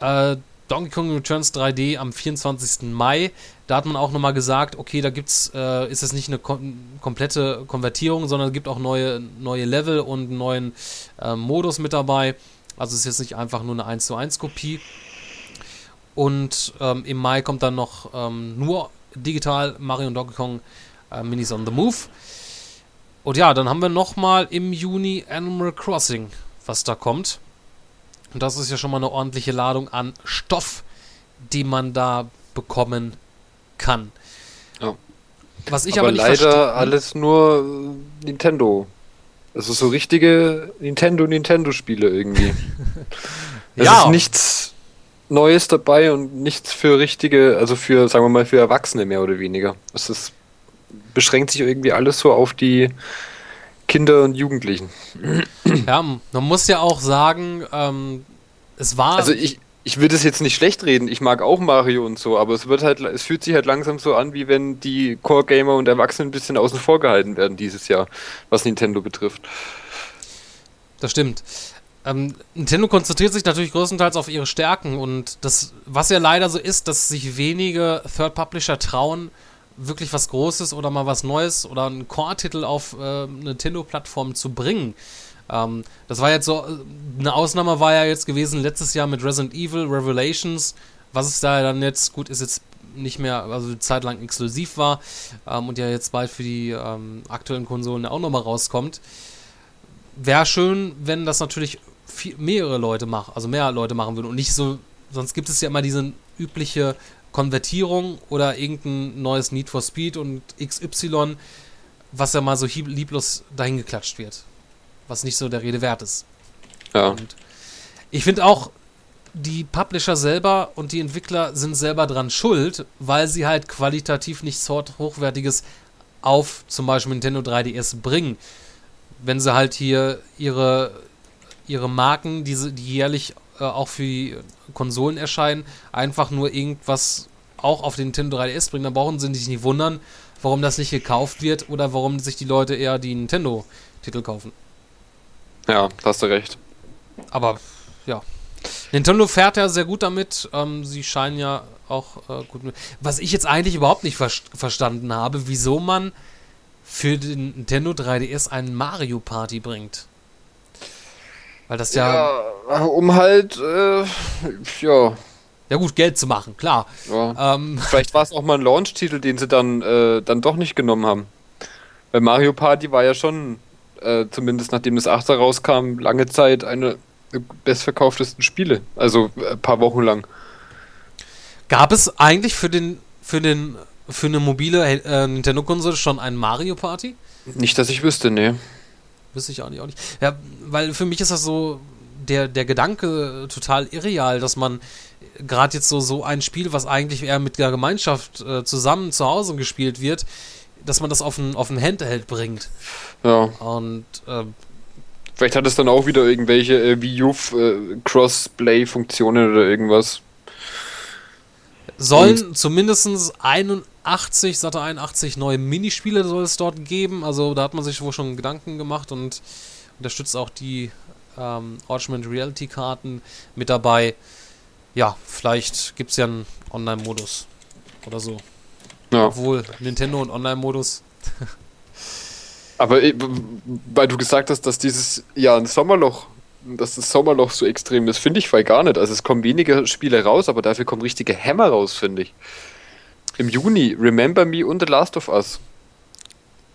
Äh, Donkey Kong Returns 3D am 24. Mai. Da hat man auch nochmal gesagt, okay, da gibt's, äh, ist es nicht eine kom komplette Konvertierung, sondern es gibt auch neue, neue Level und einen neuen äh, Modus mit dabei. Also es ist jetzt nicht einfach nur eine 1 zu 1 Kopie. Und ähm, im Mai kommt dann noch ähm, nur digital Mario und Donkey Kong äh, Minis on the Move. Und ja, dann haben wir nochmal im Juni Animal Crossing, was da kommt. Und das ist ja schon mal eine ordentliche Ladung an Stoff, die man da bekommen kann. Ja. Was ich aber, aber leider alles nur äh, Nintendo. Also so richtige Nintendo-Nintendo-Spiele irgendwie. es ja. ist nichts Neues dabei und nichts für richtige, also für, sagen wir mal, für Erwachsene mehr oder weniger. Es ist, beschränkt sich irgendwie alles so auf die Kinder und Jugendlichen. Ja, man muss ja auch sagen, ähm, es war. Also ich, ich würde es jetzt nicht schlecht reden, ich mag auch Mario und so, aber es wird halt, es fühlt sich halt langsam so an, wie wenn die Core-Gamer und Erwachsenen ein bisschen außen vor gehalten werden dieses Jahr, was Nintendo betrifft. Das stimmt. Ähm, Nintendo konzentriert sich natürlich größtenteils auf ihre Stärken und das, was ja leider so ist, dass sich wenige Third-Publisher trauen, wirklich was Großes oder mal was Neues oder einen Core-Titel auf äh, Nintendo-Plattform zu bringen. Ähm, das war jetzt so, eine Ausnahme war ja jetzt gewesen letztes Jahr mit Resident Evil Revelations, was es da dann jetzt, gut, ist jetzt nicht mehr, also eine Zeit lang exklusiv war ähm, und ja jetzt bald für die ähm, aktuellen Konsolen auch nochmal rauskommt. Wäre schön, wenn das natürlich viel, mehrere Leute machen, also mehr Leute machen würden und nicht so, sonst gibt es ja immer diese übliche Konvertierung oder irgendein neues Need for Speed und XY, was ja mal so lieblos dahingeklatscht wird was nicht so der Rede wert ist. Ja. Und ich finde auch, die Publisher selber und die Entwickler sind selber dran schuld, weil sie halt qualitativ nichts hochwertiges auf zum Beispiel Nintendo 3DS bringen. Wenn sie halt hier ihre, ihre Marken, diese, die jährlich äh, auch für die Konsolen erscheinen, einfach nur irgendwas auch auf den Nintendo 3DS bringen, dann brauchen sie sich nicht wundern, warum das nicht gekauft wird oder warum sich die Leute eher die Nintendo-Titel kaufen. Ja, hast du recht. Aber ja. Nintendo fährt ja sehr gut damit. Ähm, sie scheinen ja auch äh, gut mit. Was ich jetzt eigentlich überhaupt nicht ver verstanden habe, wieso man für den Nintendo 3DS einen Mario Party bringt. Weil das ja. ja um halt, äh, ja. Ja, gut, Geld zu machen, klar. Ja. Ähm, Vielleicht war es auch mal ein Launch-Titel, den sie dann, äh, dann doch nicht genommen haben. Weil Mario Party war ja schon äh, zumindest nachdem das 8 rauskam, lange Zeit eine der bestverkauftesten Spiele. Also ein paar Wochen lang. Gab es eigentlich für den für den für eine mobile äh, Nintendo-Konsole schon ein Mario Party? Nicht, dass ich wüsste, nee. Wüsste ich auch nicht, auch nicht. Ja, weil für mich ist das so der, der Gedanke total irreal, dass man gerade jetzt so, so ein Spiel, was eigentlich eher mit der Gemeinschaft äh, zusammen zu Hause gespielt wird, dass man das auf ein, auf ein Handheld bringt. Ja. Und äh, vielleicht hat es dann auch wieder irgendwelche äh, Wii U äh, Crossplay-Funktionen oder irgendwas. Sollen zumindest 81, satte 81 neue Minispiele soll es dort geben. Also da hat man sich wohl schon Gedanken gemacht und unterstützt auch die ähm, Augmented Reality Karten mit dabei. Ja, vielleicht gibt es ja einen Online-Modus oder so. Ja. Obwohl, Nintendo und Online-Modus. Aber äh, weil du gesagt hast, dass dieses Jahr ein Sommerloch, dass das Sommerloch so extrem ist, finde ich voll gar nicht. Also es kommen weniger Spiele raus, aber dafür kommen richtige Hämmer raus, finde ich. Im Juni Remember Me und The Last of Us.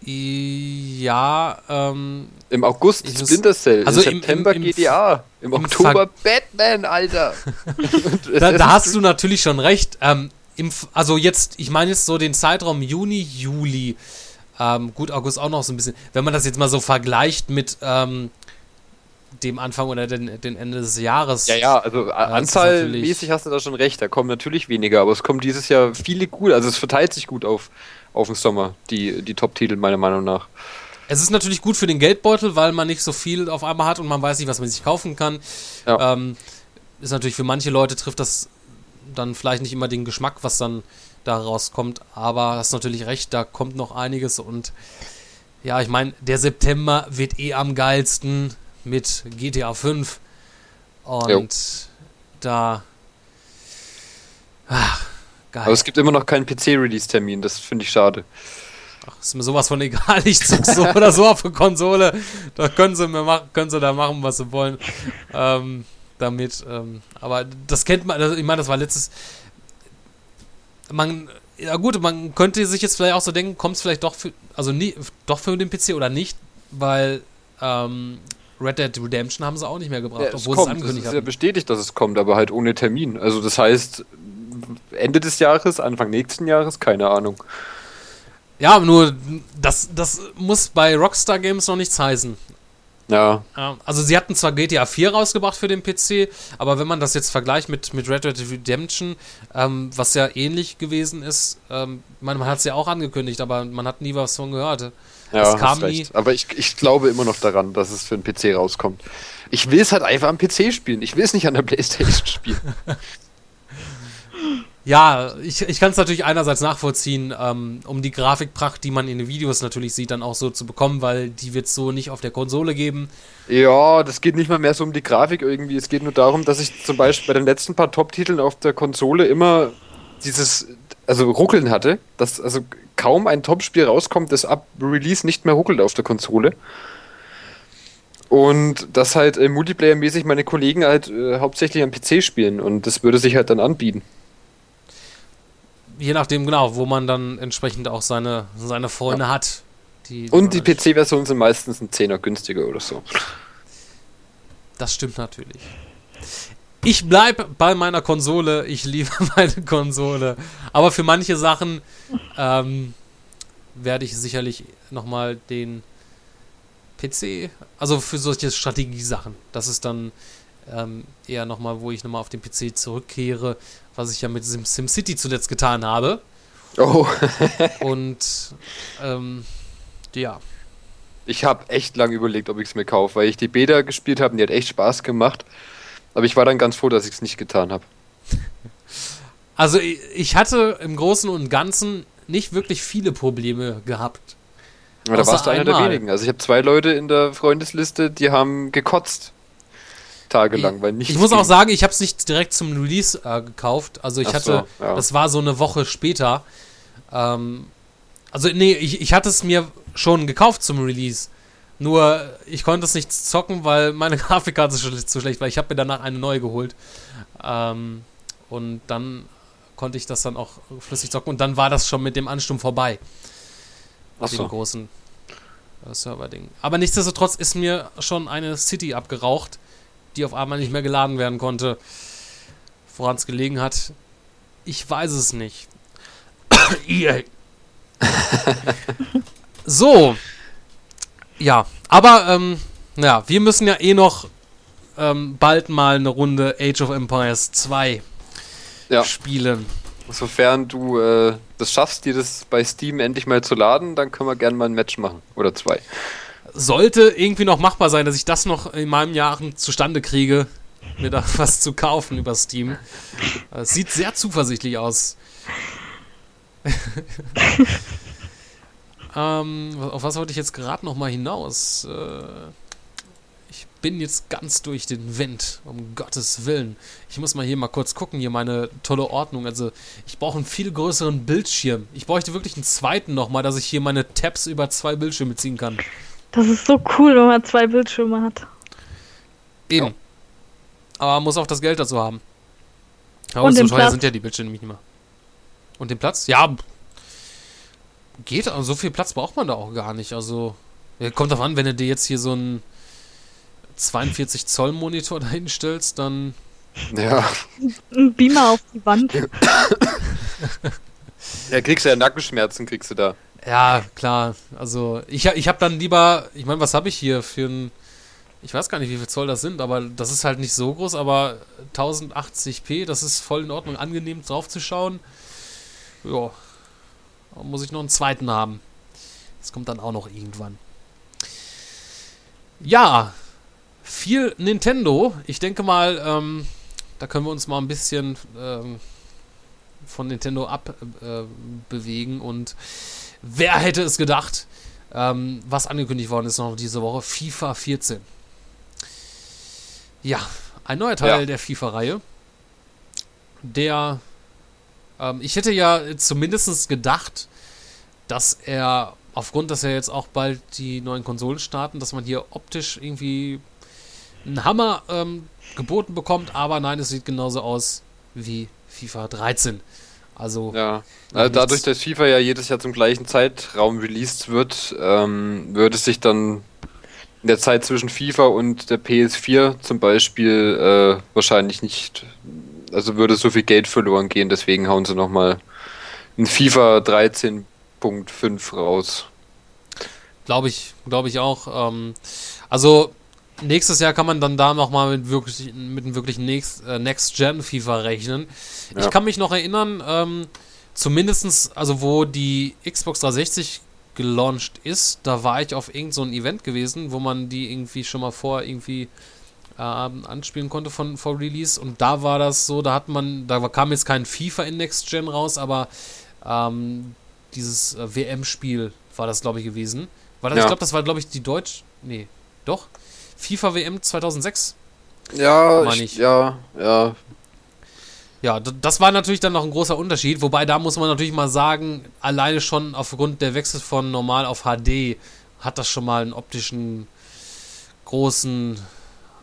Ja, ähm. Im August Splinter Cell, also im September im, im, GTA, im, im Oktober Batman, Alter. da, da hast du natürlich schon recht. Ähm, im, also jetzt, ich meine jetzt so den Zeitraum Juni, Juli, ähm, gut, August auch noch so ein bisschen, wenn man das jetzt mal so vergleicht mit ähm, dem Anfang oder den, den Ende des Jahres. Ja, ja, also äh, anzahlmäßig hast du da schon recht, da kommen natürlich weniger, aber es kommen dieses Jahr viele gut, also es verteilt sich gut auf, auf den Sommer, die, die Top-Titel meiner Meinung nach. Es ist natürlich gut für den Geldbeutel, weil man nicht so viel auf einmal hat und man weiß nicht, was man sich kaufen kann. Ja. Ähm, ist natürlich für manche Leute trifft das dann vielleicht nicht immer den Geschmack, was dann da rauskommt, aber hast natürlich recht, da kommt noch einiges und ja, ich meine, der September wird eh am geilsten mit GTA 5 und jo. da ach, geil. Aber es gibt immer noch keinen PC-Release-Termin, das finde ich schade. Ach, ist mir sowas von egal, ich zog so oder so auf der Konsole, da können sie mir machen, können sie da machen, was sie wollen. Ähm, damit. Ähm, aber das kennt man, ich meine, das war letztes. Man, ja gut, man könnte sich jetzt vielleicht auch so denken, kommt es vielleicht doch für, also nie, doch für den PC oder nicht, weil ähm, Red Dead Redemption haben sie auch nicht mehr gebracht, ja, obwohl es, kommt. es angekündigt haben. Es ist ja bestätigt, dass es kommt, aber halt ohne Termin. Also das heißt, Ende des Jahres, Anfang nächsten Jahres, keine Ahnung. Ja, nur das, das muss bei Rockstar Games noch nichts heißen. Ja. Also sie hatten zwar GTA 4 rausgebracht für den PC, aber wenn man das jetzt vergleicht mit, mit Red Dead Redemption, ähm, was ja ähnlich gewesen ist, ähm, man, man hat es ja auch angekündigt, aber man hat nie was von gehört. Ja, es kam nie. Aber ich, ich glaube immer noch daran, dass es für den PC rauskommt. Ich will es halt einfach am PC spielen. Ich will es nicht an der Playstation spielen. Ja, ich, ich kann es natürlich einerseits nachvollziehen, ähm, um die Grafikpracht, die man in den Videos natürlich sieht, dann auch so zu bekommen, weil die wird es so nicht auf der Konsole geben. Ja, das geht nicht mal mehr so um die Grafik irgendwie. Es geht nur darum, dass ich zum Beispiel bei den letzten paar Top-Titeln auf der Konsole immer dieses, also Ruckeln hatte, dass also kaum ein Top-Spiel rauskommt, das ab Release nicht mehr ruckelt auf der Konsole. Und dass halt äh, Multiplayer-mäßig meine Kollegen halt äh, hauptsächlich am PC spielen und das würde sich halt dann anbieten je nachdem, genau, wo man dann entsprechend auch seine, seine Freunde ja. hat. Die, Und die PC-Versionen sind meistens ein Zehner günstiger oder so. Das stimmt natürlich. Ich bleibe bei meiner Konsole. Ich liebe meine Konsole. Aber für manche Sachen ähm, werde ich sicherlich nochmal den PC, also für solche Strategiesachen, das ist dann ähm, eher nochmal, wo ich nochmal auf den PC zurückkehre, was ich ja mit SimCity zuletzt getan habe. Oh. Und ähm, ja. Ich habe echt lange überlegt, ob ich es mir kaufe, weil ich die Beta gespielt habe und die hat echt Spaß gemacht. Aber ich war dann ganz froh, dass ich es nicht getan habe. Also ich hatte im Großen und Ganzen nicht wirklich viele Probleme gehabt. Ja, da warst du einer der wenigen. Also ich habe zwei Leute in der Freundesliste, die haben gekotzt tagelang, weil nichts. Ich muss ging. auch sagen, ich habe es nicht direkt zum Release äh, gekauft. Also ich Ach hatte, so, ja. das war so eine Woche später. Ähm, also nee, ich, ich hatte es mir schon gekauft zum Release. Nur ich konnte es nicht zocken, weil meine Grafikkarte zu schlecht war. Ich habe mir danach eine neue geholt. Ähm, und dann konnte ich das dann auch flüssig zocken. Und dann war das schon mit dem Ansturm vorbei. Ach so. großen äh, Server-Ding. Aber nichtsdestotrotz ist mir schon eine City abgeraucht die auf einmal nicht mehr geladen werden konnte. Woran es gelegen hat, ich weiß es nicht. EA. so. Ja, aber, ähm, ja, wir müssen ja eh noch ähm, bald mal eine Runde Age of Empires 2 ja. spielen. Sofern du äh, das schaffst, dir das bei Steam endlich mal zu laden, dann können wir gerne mal ein Match machen. Oder zwei sollte irgendwie noch machbar sein, dass ich das noch in meinem Jahr zustande kriege, mir da was zu kaufen über Steam. Es sieht sehr zuversichtlich aus. ähm, auf was wollte ich jetzt gerade noch mal hinaus? Äh, ich bin jetzt ganz durch den Wind, um Gottes Willen. Ich muss mal hier mal kurz gucken, hier meine tolle Ordnung. Also, ich brauche einen viel größeren Bildschirm. Ich bräuchte wirklich einen zweiten nochmal, dass ich hier meine Tabs über zwei Bildschirme ziehen kann. Das ist so cool, wenn man zwei Bildschirme hat. Eben. Ja. Aber man muss auch das Geld dazu haben. Aber so teuer sind ja die Bildschirme nicht mehr. Und den Platz? Ja. Geht, also so viel Platz braucht man da auch gar nicht. Also, kommt davon an, wenn du dir jetzt hier so einen 42 Zoll Monitor dahinstellst, dann. Ja. Ein Beamer auf die Wand. ja, kriegst du ja Nackenschmerzen, kriegst du da. Ja, klar. Also ich, ich habe dann lieber, ich meine, was habe ich hier für ein, ich weiß gar nicht, wie viel Zoll das sind, aber das ist halt nicht so groß, aber 1080p, das ist voll in Ordnung, angenehm drauf zu schauen. Ja, muss ich noch einen zweiten haben. Das kommt dann auch noch irgendwann. Ja, viel Nintendo. Ich denke mal, ähm, da können wir uns mal ein bisschen ähm, von Nintendo abbewegen äh, und Wer hätte es gedacht? Ähm, was angekündigt worden ist noch diese Woche, FIFA 14. Ja, ein neuer Teil ja. der FIFA-Reihe. Der, ähm, ich hätte ja zumindest gedacht, dass er aufgrund, dass er jetzt auch bald die neuen Konsolen starten, dass man hier optisch irgendwie einen Hammer ähm, geboten bekommt, aber nein, es sieht genauso aus wie FIFA 13. Also. Ja. Also dadurch, dass FIFA ja jedes Jahr zum gleichen Zeitraum released wird, ähm, würde es sich dann in der Zeit zwischen FIFA und der PS4 zum Beispiel äh, wahrscheinlich nicht. Also würde so viel Geld verloren gehen, deswegen hauen sie nochmal ein FIFA 13.5 raus. Glaube ich, glaube ich auch. Ähm, also nächstes Jahr kann man dann da nochmal mit, wirklich, mit einem wirklichen äh, Next-Gen-FIFA rechnen. Ja. Ich kann mich noch erinnern, ähm, zumindestens, also wo die Xbox 360 gelauncht ist, da war ich auf irgendein so Event gewesen, wo man die irgendwie schon mal vor irgendwie ähm, anspielen konnte von vor Release. Und da war das so, da hat man, da kam jetzt kein FIFA in Next Gen raus, aber ähm, dieses äh, WM-Spiel war das, glaube ich, gewesen. War das, ja. Ich glaube, das war, glaube ich, die Deutsch. Nee, doch. FIFA WM 2006. Ja, ich, ich. ja, ja. Ja, das war natürlich dann noch ein großer Unterschied, wobei da muss man natürlich mal sagen, alleine schon aufgrund der Wechsel von normal auf HD hat das schon mal einen optischen großen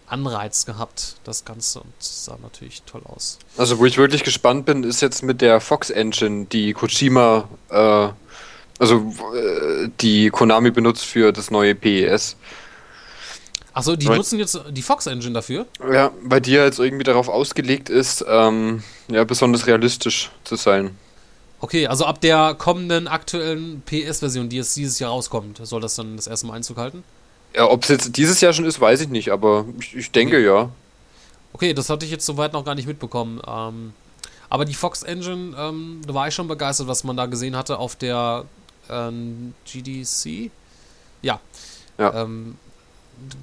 Anreiz gehabt, das Ganze, und sah natürlich toll aus. Also, wo ich wirklich gespannt bin, ist jetzt mit der Fox Engine, die Kojima, äh, also äh, die Konami benutzt für das neue PES. Achso, die weil, nutzen jetzt die Fox Engine dafür? Ja, weil die ja jetzt irgendwie darauf ausgelegt ist, ähm, ja, besonders realistisch zu sein. Okay, also ab der kommenden aktuellen PS-Version, die jetzt dieses Jahr rauskommt, soll das dann das erste Mal Einzug halten? Ja, ob es jetzt dieses Jahr schon ist, weiß ich nicht, aber ich, ich denke okay. ja. Okay, das hatte ich jetzt soweit noch gar nicht mitbekommen. Ähm, aber die Fox Engine, ähm, da war ich schon begeistert, was man da gesehen hatte auf der ähm, GDC. Ja. ja. Ähm,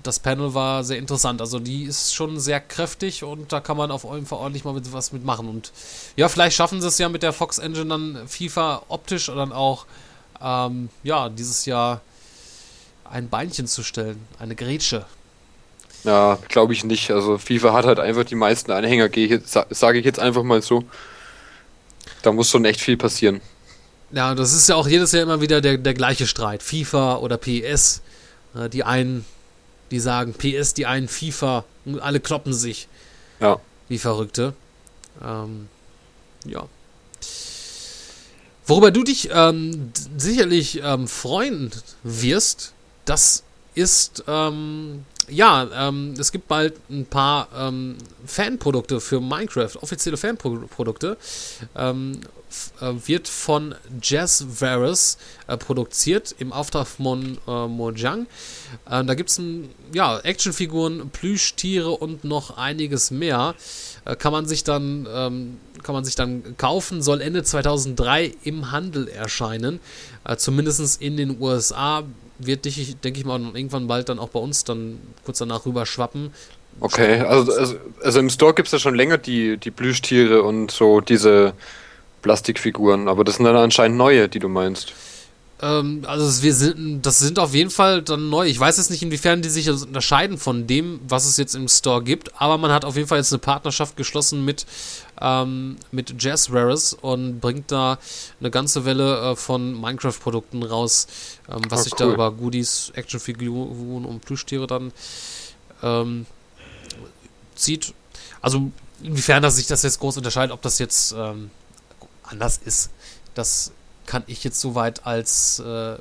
das Panel war sehr interessant. Also die ist schon sehr kräftig und da kann man auf jeden Fall ordentlich mal mit, was mitmachen. Und ja, vielleicht schaffen sie es ja mit der Fox Engine dann FIFA optisch oder dann auch ähm, ja, dieses Jahr ein Beinchen zu stellen, eine Grätsche. Ja, glaube ich nicht. Also FIFA hat halt einfach die meisten Anhänger, sage ich jetzt einfach mal so. Da muss schon echt viel passieren. Ja, das ist ja auch jedes Jahr immer wieder der, der gleiche Streit. FIFA oder PES. Die einen die sagen PS, die einen FIFA und alle kloppen sich. Ja. Wie Verrückte. Ähm, ja. Worüber du dich ähm, sicherlich ähm, freuen wirst, das ist, ähm, ja, ähm, es gibt bald ein paar ähm, Fanprodukte für Minecraft, offizielle Fanprodukte. Ähm, äh, wird von Jazz Varus äh, produziert im Auftrag von äh, Mojang. Äh, da gibt es ja, Actionfiguren, Plüschtiere und noch einiges mehr. Äh, kann man sich dann ähm, kann man sich dann kaufen, soll Ende 2003 im Handel erscheinen. Äh, Zumindest in den USA wird, denke ich mal, irgendwann bald dann auch bei uns dann kurz danach rüber schwappen. Okay, also, also, also im Store gibt es ja schon länger die, die Plüschtiere und so diese Plastikfiguren, aber das sind dann anscheinend neue, die du meinst. Ähm, also wir sind, das sind auf jeden Fall dann neu. Ich weiß jetzt nicht, inwiefern die sich unterscheiden von dem, was es jetzt im Store gibt, aber man hat auf jeden Fall jetzt eine Partnerschaft geschlossen mit, ähm, mit Jazz Rares und bringt da eine ganze Welle äh, von Minecraft-Produkten raus, ähm, was oh, sich cool. da über Goodies, Actionfiguren und Plüschtiere dann ähm, zieht. Also inwiefern das sich das jetzt groß unterscheidet, ob das jetzt ähm, anders ist. Das kann ich jetzt soweit als äh,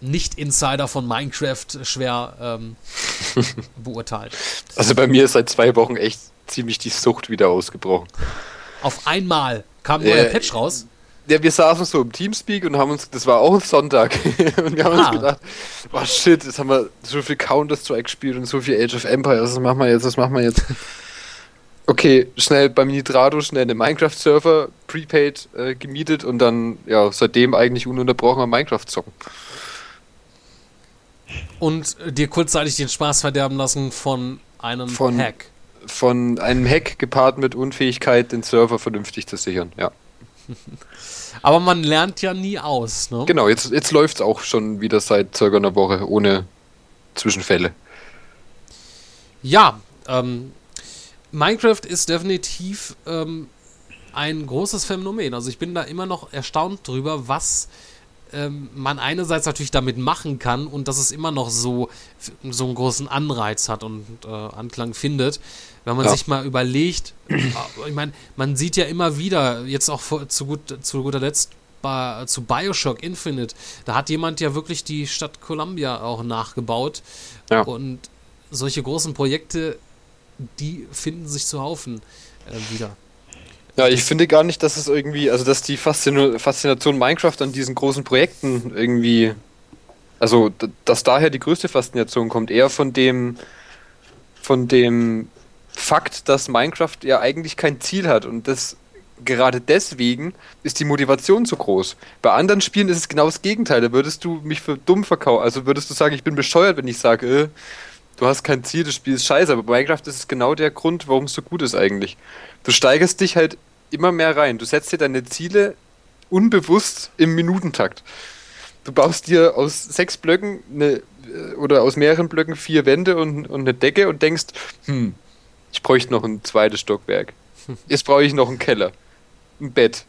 Nicht-Insider von Minecraft schwer ähm, beurteilen. Also bei mir ist seit zwei Wochen echt ziemlich die Sucht wieder ausgebrochen. Auf einmal kam nur äh, der Patch raus. Ja, wir saßen so im Teamspeak und haben uns, das war auch ein Sonntag, und wir haben ah. uns gedacht, oh shit, jetzt haben wir so viel Counter-Strike gespielt und so viel Age of Empires, was machen wir jetzt, was machen wir jetzt? okay, schnell beim Nitrado schnell einen Minecraft-Server prepaid äh, gemietet und dann ja seitdem eigentlich ununterbrochen am Minecraft zocken. Und dir kurzzeitig den Spaß verderben lassen von einem von, Hack. Von einem Hack gepaart mit Unfähigkeit, den Server vernünftig zu sichern, ja. Aber man lernt ja nie aus, ne? Genau, jetzt, jetzt läuft es auch schon wieder seit circa einer Woche ohne Zwischenfälle. Ja, ähm, Minecraft ist definitiv ähm, ein großes Phänomen. Also ich bin da immer noch erstaunt drüber, was ähm, man einerseits natürlich damit machen kann und dass es immer noch so, so einen großen Anreiz hat und äh, Anklang findet. Wenn man ja. sich mal überlegt, äh, ich meine, man sieht ja immer wieder, jetzt auch vor, zu, gut, zu guter Letzt bei, zu Bioshock Infinite, da hat jemand ja wirklich die Stadt Columbia auch nachgebaut. Ja. Und solche großen Projekte die finden sich zuhaufen äh, wieder. Ja, ich finde gar nicht, dass es irgendwie, also dass die Faszination Minecraft an diesen großen Projekten irgendwie, also dass daher die größte Faszination kommt, eher von dem, von dem Fakt, dass Minecraft ja eigentlich kein Ziel hat und das gerade deswegen ist die Motivation zu groß. Bei anderen Spielen ist es genau das Gegenteil. Da würdest du mich für dumm verkaufen. Also würdest du sagen, ich bin bescheuert, wenn ich sage, äh, Du hast kein Ziel, das Spiel ist scheiße, aber bei Minecraft ist es genau der Grund, warum es so gut ist eigentlich. Du steigerst dich halt immer mehr rein. Du setzt dir deine Ziele unbewusst im Minutentakt. Du baust dir aus sechs Blöcken eine, äh, oder aus mehreren Blöcken vier Wände und, und eine Decke und denkst, hm, ich bräuchte noch ein zweites Stockwerk. Jetzt brauche ich noch einen Keller, ein Bett.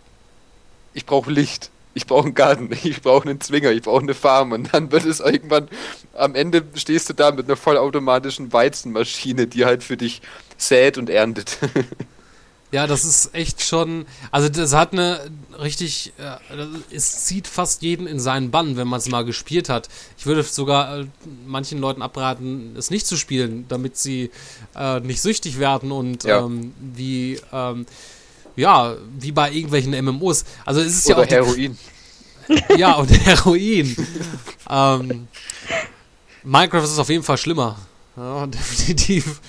Ich brauche Licht. Ich brauche einen Garten, ich brauche einen Zwinger, ich brauche eine Farm und dann wird es irgendwann, am Ende stehst du da mit einer vollautomatischen Weizenmaschine, die halt für dich sät und erntet. Ja, das ist echt schon. Also, das hat eine richtig. Äh, es zieht fast jeden in seinen Bann, wenn man es mal gespielt hat. Ich würde sogar äh, manchen Leuten abraten, es nicht zu spielen, damit sie äh, nicht süchtig werden und ja. ähm, wie. Ähm, ja, wie bei irgendwelchen MMOs. Also, es ist Oder ja auch. Heroin. ja, und Heroin. ähm, Minecraft ist auf jeden Fall schlimmer. Ja, definitiv.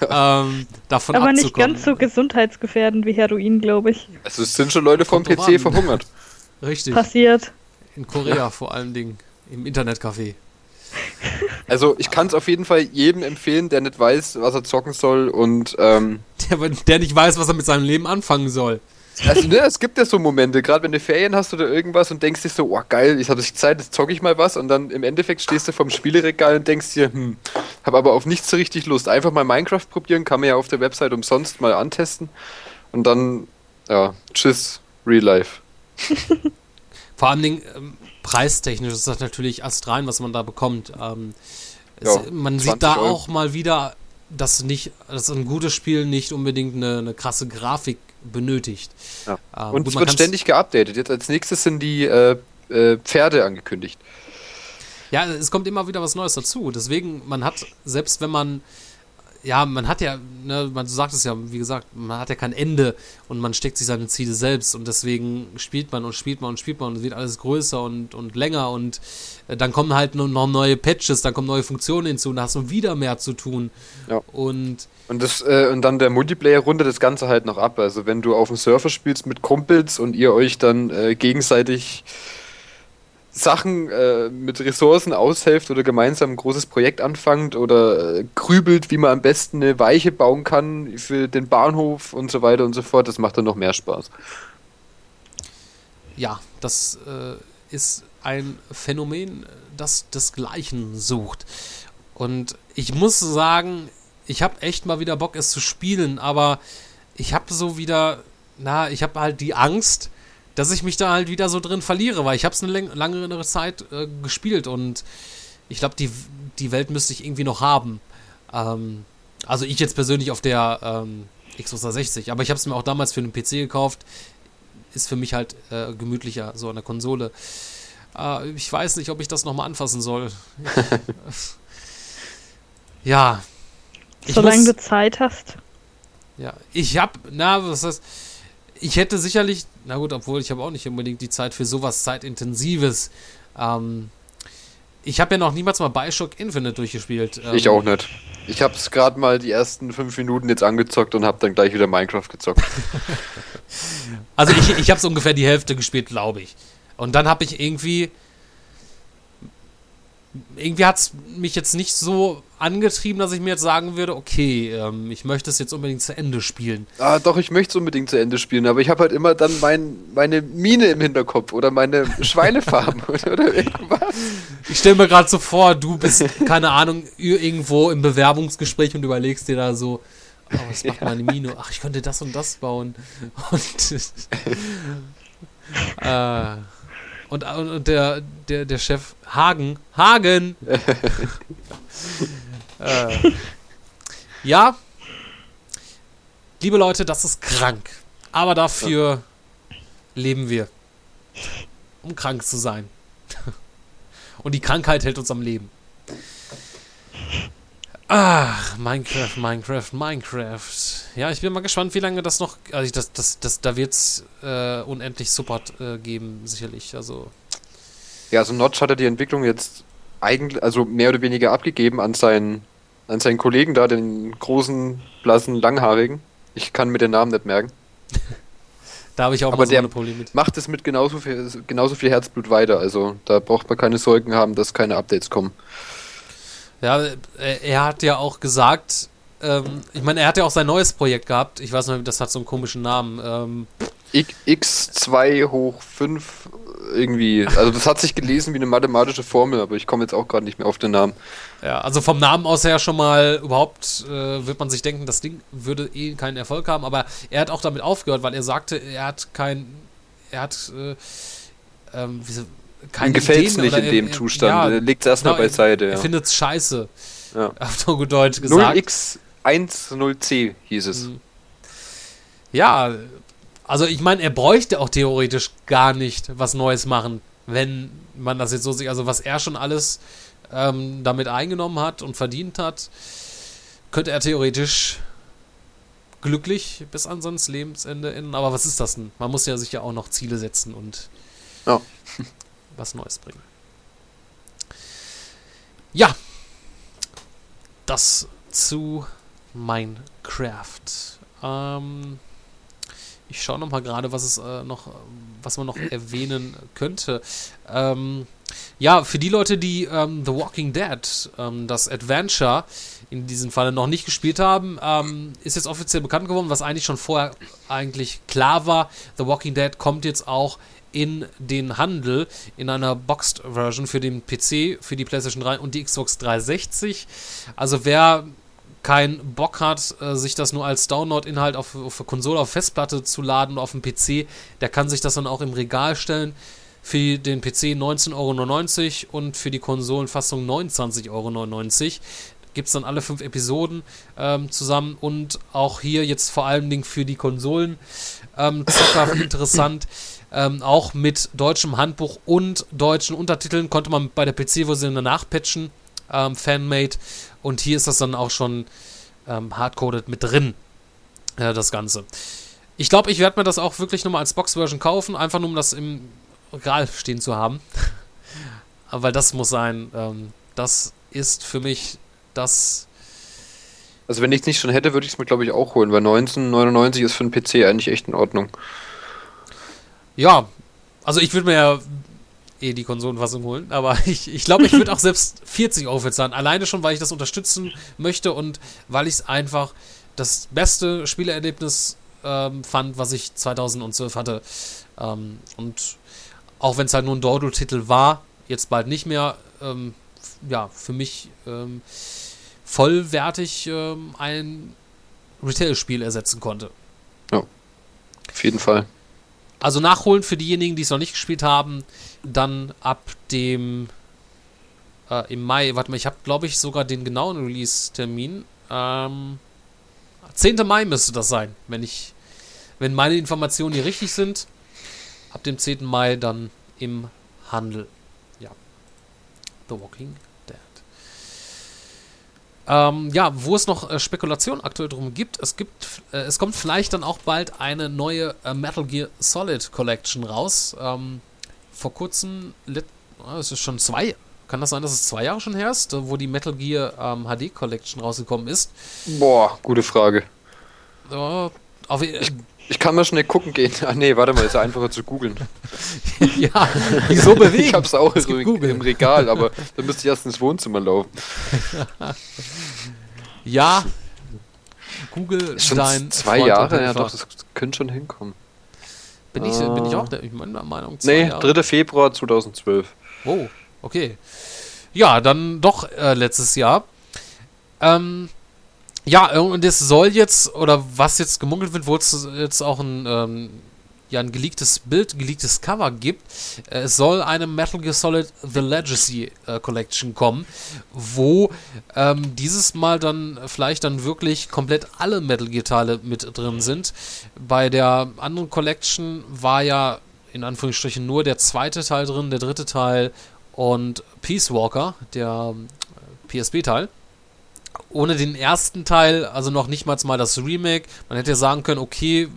Ja. Ähm, davon Aber nicht ganz so gesundheitsgefährdend wie Heroin, glaube ich. Also es sind schon Leute vom PC an. verhungert. Richtig. Passiert. In Korea ja. vor allen Dingen. Im Internetcafé. Also ich kann es auf jeden Fall jedem empfehlen, der nicht weiß, was er zocken soll und ähm, der, der nicht weiß, was er mit seinem Leben anfangen soll. Also, ne, es gibt ja so Momente, gerade wenn du Ferien hast oder irgendwas und denkst dir so, oh geil, ich habe Zeit, jetzt zocke ich mal was und dann im Endeffekt stehst du vom Spieleregal und denkst dir, hm, habe aber auf nichts so richtig Lust. Einfach mal Minecraft probieren, kann man ja auf der Website umsonst mal antesten und dann, ja, tschüss, Real Life. Vor allen Dingen, ähm, preistechnisch ist das natürlich astrein, was man da bekommt. Ähm, es, ja, man sieht da Euro. auch mal wieder, dass nicht, dass ein gutes Spiel nicht unbedingt eine, eine krasse Grafik benötigt. Ja. Ähm, und gut, es wird ständig geupdatet. Jetzt als nächstes sind die äh, äh, Pferde angekündigt. Ja, es kommt immer wieder was Neues dazu. Deswegen, man hat, selbst wenn man ja, man hat ja, ne, man sagt es ja, wie gesagt, man hat ja kein Ende und man steckt sich seine Ziele selbst und deswegen spielt man und spielt man und spielt man und es wird alles größer und, und länger und äh, dann kommen halt noch neue Patches, dann kommen neue Funktionen hinzu und da hast du wieder mehr zu tun. Ja. Und, und, das, äh, und dann der Multiplayer rundet das Ganze halt noch ab. Also wenn du auf dem Surfer spielst mit Kumpels und ihr euch dann äh, gegenseitig Sachen äh, mit Ressourcen aushelft oder gemeinsam ein großes Projekt anfangt oder äh, grübelt, wie man am besten eine Weiche bauen kann für den Bahnhof und so weiter und so fort, das macht dann noch mehr Spaß. Ja, das äh, ist ein Phänomen, das desgleichen sucht. Und ich muss sagen, ich habe echt mal wieder Bock, es zu spielen, aber ich habe so wieder, na, ich habe halt die Angst, dass ich mich da halt wieder so drin verliere, weil ich habe es eine lange Zeit äh, gespielt und ich glaube, die, die Welt müsste ich irgendwie noch haben. Ähm, also ich jetzt persönlich auf der ähm, Xbox 360, aber ich habe es mir auch damals für einen PC gekauft. Ist für mich halt äh, gemütlicher, so an der Konsole. Äh, ich weiß nicht, ob ich das nochmal anfassen soll. ja. Solange muss, du Zeit hast. Ja, ich hab, na, was heißt, ich hätte sicherlich, na gut, obwohl ich habe auch nicht unbedingt die Zeit für sowas zeitintensives. Ähm, ich habe ja noch niemals mal Bioshock Infinite durchgespielt. Ähm, ich auch nicht. Ich habe es gerade mal die ersten fünf Minuten jetzt angezockt und habe dann gleich wieder Minecraft gezockt. also ich, ich habe es ungefähr die Hälfte gespielt, glaube ich. Und dann habe ich irgendwie irgendwie hat es mich jetzt nicht so angetrieben, dass ich mir jetzt sagen würde, okay, ähm, ich möchte es jetzt unbedingt zu Ende spielen. Ah, doch, ich möchte es unbedingt zu Ende spielen, aber ich habe halt immer dann mein, meine Mine im Hinterkopf oder meine Schweinefarm oder irgendwas. Ich stelle mir gerade so vor, du bist, keine Ahnung, irgendwo im Bewerbungsgespräch und überlegst dir da so, oh, was macht ja. meine Mine? Ach, ich könnte das und das bauen. Und äh, und, und der, der, der Chef Hagen, Hagen! äh, ja, liebe Leute, das ist krank. Aber dafür ja. leben wir. Um krank zu sein. Und die Krankheit hält uns am Leben. Ach, Minecraft, Minecraft, Minecraft. Ja, ich bin mal gespannt, wie lange das noch. Also das, das, das, da wird es äh, unendlich Support äh, geben, sicherlich. Also. Ja, also Notch hat ja die Entwicklung jetzt eigentlich, also mehr oder weniger abgegeben an seinen, an seinen Kollegen da, den großen, blassen, langhaarigen. Ich kann mir den Namen nicht merken. da habe ich auch Aber so ein Problem mit. Macht es mit genauso viel, genauso viel Herzblut weiter. Also da braucht man keine Sorgen haben, dass keine Updates kommen. Ja, er hat ja auch gesagt, ähm, ich meine, er hat ja auch sein neues Projekt gehabt. Ich weiß nicht, das hat so einen komischen Namen. Ähm, X2 hoch 5 irgendwie. Also das hat sich gelesen wie eine mathematische Formel, aber ich komme jetzt auch gerade nicht mehr auf den Namen. Ja, also vom Namen aus her schon mal überhaupt äh, wird man sich denken, das Ding würde eh keinen Erfolg haben, aber er hat auch damit aufgehört, weil er sagte, er hat kein, er hat äh, ähm, wie, keine gefällt es nicht in dem er, Zustand. Ja, Liegt es erstmal genau, beiseite. Er, ja. findet es scheiße. Ja. Auf gut Deutsch gesagt. 0x10c hieß es. Mhm. Ja, also ich meine, er bräuchte auch theoretisch gar nicht was Neues machen, wenn man das jetzt so sieht. Also was er schon alles ähm, damit eingenommen hat und verdient hat, könnte er theoretisch glücklich bis an sein Lebensende enden. Aber was ist das denn? Man muss ja sich ja auch noch Ziele setzen und ja. Was Neues bringen. Ja, das zu Minecraft. Ähm, ich schaue noch mal gerade, was es äh, noch, was man noch erwähnen könnte. Ähm, ja, für die Leute, die ähm, The Walking Dead, ähm, das Adventure in diesem Falle noch nicht gespielt haben, ähm, ist jetzt offiziell bekannt geworden, was eigentlich schon vorher eigentlich klar war. The Walking Dead kommt jetzt auch in den Handel in einer Boxed Version für den PC, für die PlayStation 3 und die Xbox 360. Also wer keinen Bock hat, äh, sich das nur als Download-Inhalt auf, auf Konsole, auf Festplatte zu laden auf dem PC, der kann sich das dann auch im Regal stellen. Für den PC 19,99 Euro und für die Konsolenfassung 29,99 Euro. Gibt es dann alle fünf Episoden ähm, zusammen und auch hier jetzt vor allen Dingen für die Konsolen ähm, interessant. Ähm, auch mit deutschem Handbuch und deutschen Untertiteln konnte man bei der PC-Version danach patchen. Ähm, Fanmade und hier ist das dann auch schon ähm, hardcoded mit drin, äh, das Ganze. Ich glaube, ich werde mir das auch wirklich nochmal als Box-Version kaufen, einfach nur um das im Regal stehen zu haben. Weil das muss sein. Ähm, das ist für mich das. Also wenn ich es nicht schon hätte, würde ich es mir glaube ich auch holen, weil 1999 ist für einen PC eigentlich echt in Ordnung. Ja, also ich würde mir ja eh die Konsolenfassung holen. Aber ich, ich glaube, ich würde auch selbst 40 Euro zahlen. Alleine schon, weil ich das unterstützen möchte und weil ich es einfach das beste Spielerlebnis ähm, fand, was ich 2012 hatte. Ähm, und auch wenn es halt nur ein Dodo-Titel war, jetzt bald nicht mehr, ähm, ja, für mich ähm, vollwertig ähm, ein Retail-Spiel ersetzen konnte. Ja, auf jeden Fall. Also nachholen für diejenigen, die es noch nicht gespielt haben, dann ab dem äh, im Mai, warte mal, ich habe glaube ich sogar den genauen Release-Termin. Ähm, 10. Mai müsste das sein, wenn ich, wenn meine Informationen hier richtig sind. Ab dem 10. Mai dann im Handel. Ja. The Walking ähm, ja, wo es noch äh, Spekulationen aktuell drum gibt, es gibt, äh, es kommt vielleicht dann auch bald eine neue äh, Metal Gear Solid Collection raus. Ähm, vor kurzem, oh, es ist schon zwei, kann das sein, dass es zwei Jahre schon her ist, wo die Metal Gear ähm, HD Collection rausgekommen ist? Boah, gute Frage. Äh, auf, ich, ich kann mal schnell gucken gehen. Ah nee, warte mal, ist ja einfacher zu googeln. ja, wieso bewegen? Ich hab's auch so im Regal, aber dann müsste ich erst ins Wohnzimmer laufen. ja, Google ist schon dein zwei Freund Jahre, ja doch, das könnte schon hinkommen. Bin, ich, bin ich auch der ich meine Meinung? Nee, Jahre. 3. Februar 2012. Oh, okay. Ja, dann doch äh, letztes Jahr. Ähm, ja, und es soll jetzt, oder was jetzt gemunkelt wird, wo es jetzt auch ein, ähm, ja, ein geleaktes Bild, geleaktes Cover gibt. Äh, es soll eine Metal Gear Solid The Legacy äh, Collection kommen, wo ähm, dieses Mal dann vielleicht dann wirklich komplett alle Metal Gear Teile mit drin sind. Bei der anderen Collection war ja in Anführungsstrichen nur der zweite Teil drin, der dritte Teil und Peace Walker, der äh, PSP-Teil ohne den ersten Teil, also noch nicht mal das Remake. Man hätte ja sagen können, okay,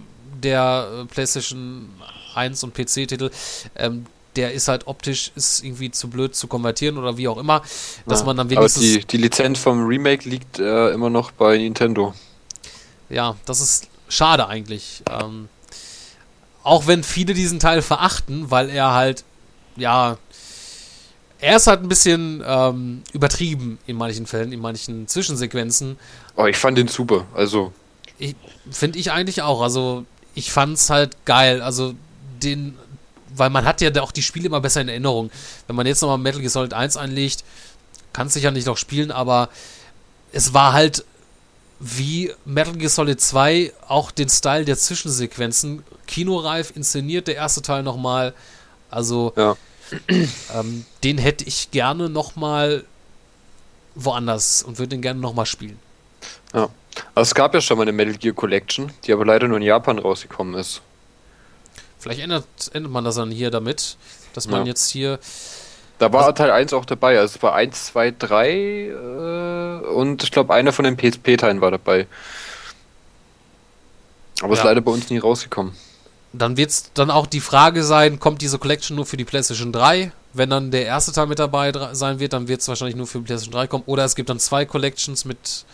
der äh, PlayStation 1 und PC-Titel, ähm, der ist halt optisch ist irgendwie zu blöd zu konvertieren oder wie auch immer, dass ja, man dann wenigstens. Aber die, die Lizenz vom Remake liegt äh, immer noch bei Nintendo. Ja, das ist schade eigentlich. Ähm, auch wenn viele diesen Teil verachten, weil er halt, ja, er ist halt ein bisschen ähm, übertrieben in manchen Fällen, in manchen Zwischensequenzen. Oh, ich fand den super. Also. Finde ich eigentlich auch. Also, ich fand es halt geil. Also, den. Weil man hat ja auch die Spiele immer besser in Erinnerung. Wenn man jetzt nochmal Metal Gear Solid 1 einlegt, kann es sicher nicht noch spielen, aber es war halt wie Metal Gear Solid 2 auch den Style der Zwischensequenzen kinoreif inszeniert, der erste Teil nochmal. Also, ja. Ähm, den hätte ich gerne nochmal woanders und würde den gerne nochmal spielen. Ja. Also es gab ja schon mal eine Metal Gear Collection, die aber leider nur in Japan rausgekommen ist. Vielleicht ändert, ändert man das dann hier damit, dass man ja. jetzt hier. Da war also, Teil 1 auch dabei, also es war 1, 2, 3 äh, und ich glaube einer von den PSP-Teilen war dabei. Aber ja. ist leider bei uns nie rausgekommen. Dann wird es dann auch die Frage sein, kommt diese Collection nur für die PlayStation 3? Wenn dann der erste Teil mit dabei sein wird, dann wird es wahrscheinlich nur für die PlayStation 3 kommen. Oder es gibt dann zwei Collections mit.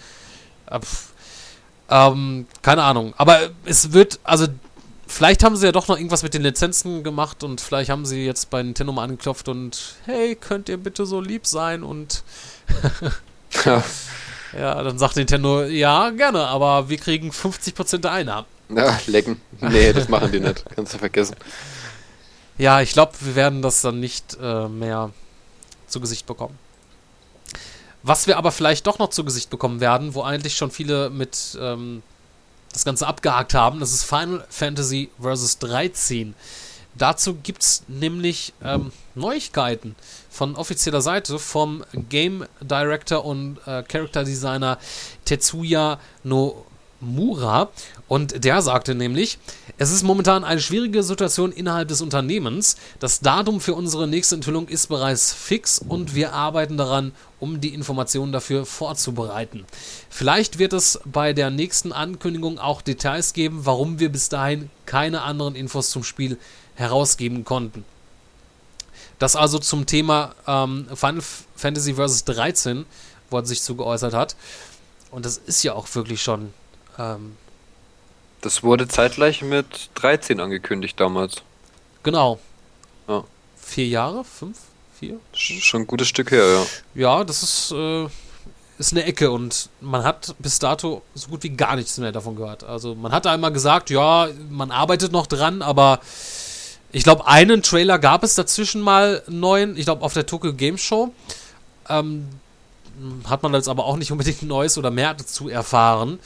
Äh, ähm, keine Ahnung. Aber es wird, also vielleicht haben sie ja doch noch irgendwas mit den Lizenzen gemacht und vielleicht haben sie jetzt bei Nintendo mal angeklopft und hey, könnt ihr bitte so lieb sein und ja. ja, dann sagt Nintendo, ja, gerne, aber wir kriegen 50% der Einnahmen. Ja, lecken. Nee, das machen die nicht. Kannst du vergessen. Ja, ich glaube, wir werden das dann nicht äh, mehr zu Gesicht bekommen. Was wir aber vielleicht doch noch zu Gesicht bekommen werden, wo eigentlich schon viele mit ähm, das Ganze abgehakt haben, das ist Final Fantasy Vs. 13. Dazu gibt es nämlich ähm, Neuigkeiten von offizieller Seite vom Game Director und äh, Character Designer Tetsuya Nomura. Und der sagte nämlich, es ist momentan eine schwierige Situation innerhalb des Unternehmens. Das Datum für unsere nächste Enthüllung ist bereits fix und wir arbeiten daran, um die Informationen dafür vorzubereiten. Vielleicht wird es bei der nächsten Ankündigung auch Details geben, warum wir bis dahin keine anderen Infos zum Spiel herausgeben konnten. Das also zum Thema ähm, Final Fantasy Vs. 13, wo er sich zu geäußert hat. Und das ist ja auch wirklich schon ähm, das wurde zeitgleich mit 13 angekündigt damals. Genau. Ja. Vier Jahre? Fünf? Vier? Fünf? Schon ein gutes Stück her, ja. Ja, das ist, äh, ist eine Ecke und man hat bis dato so gut wie gar nichts mehr davon gehört. Also man hat einmal gesagt, ja, man arbeitet noch dran, aber ich glaube, einen Trailer gab es dazwischen mal neuen, ich glaube auf der Tokyo Game Show. Ähm, hat man jetzt aber auch nicht unbedingt Neues oder mehr dazu erfahren.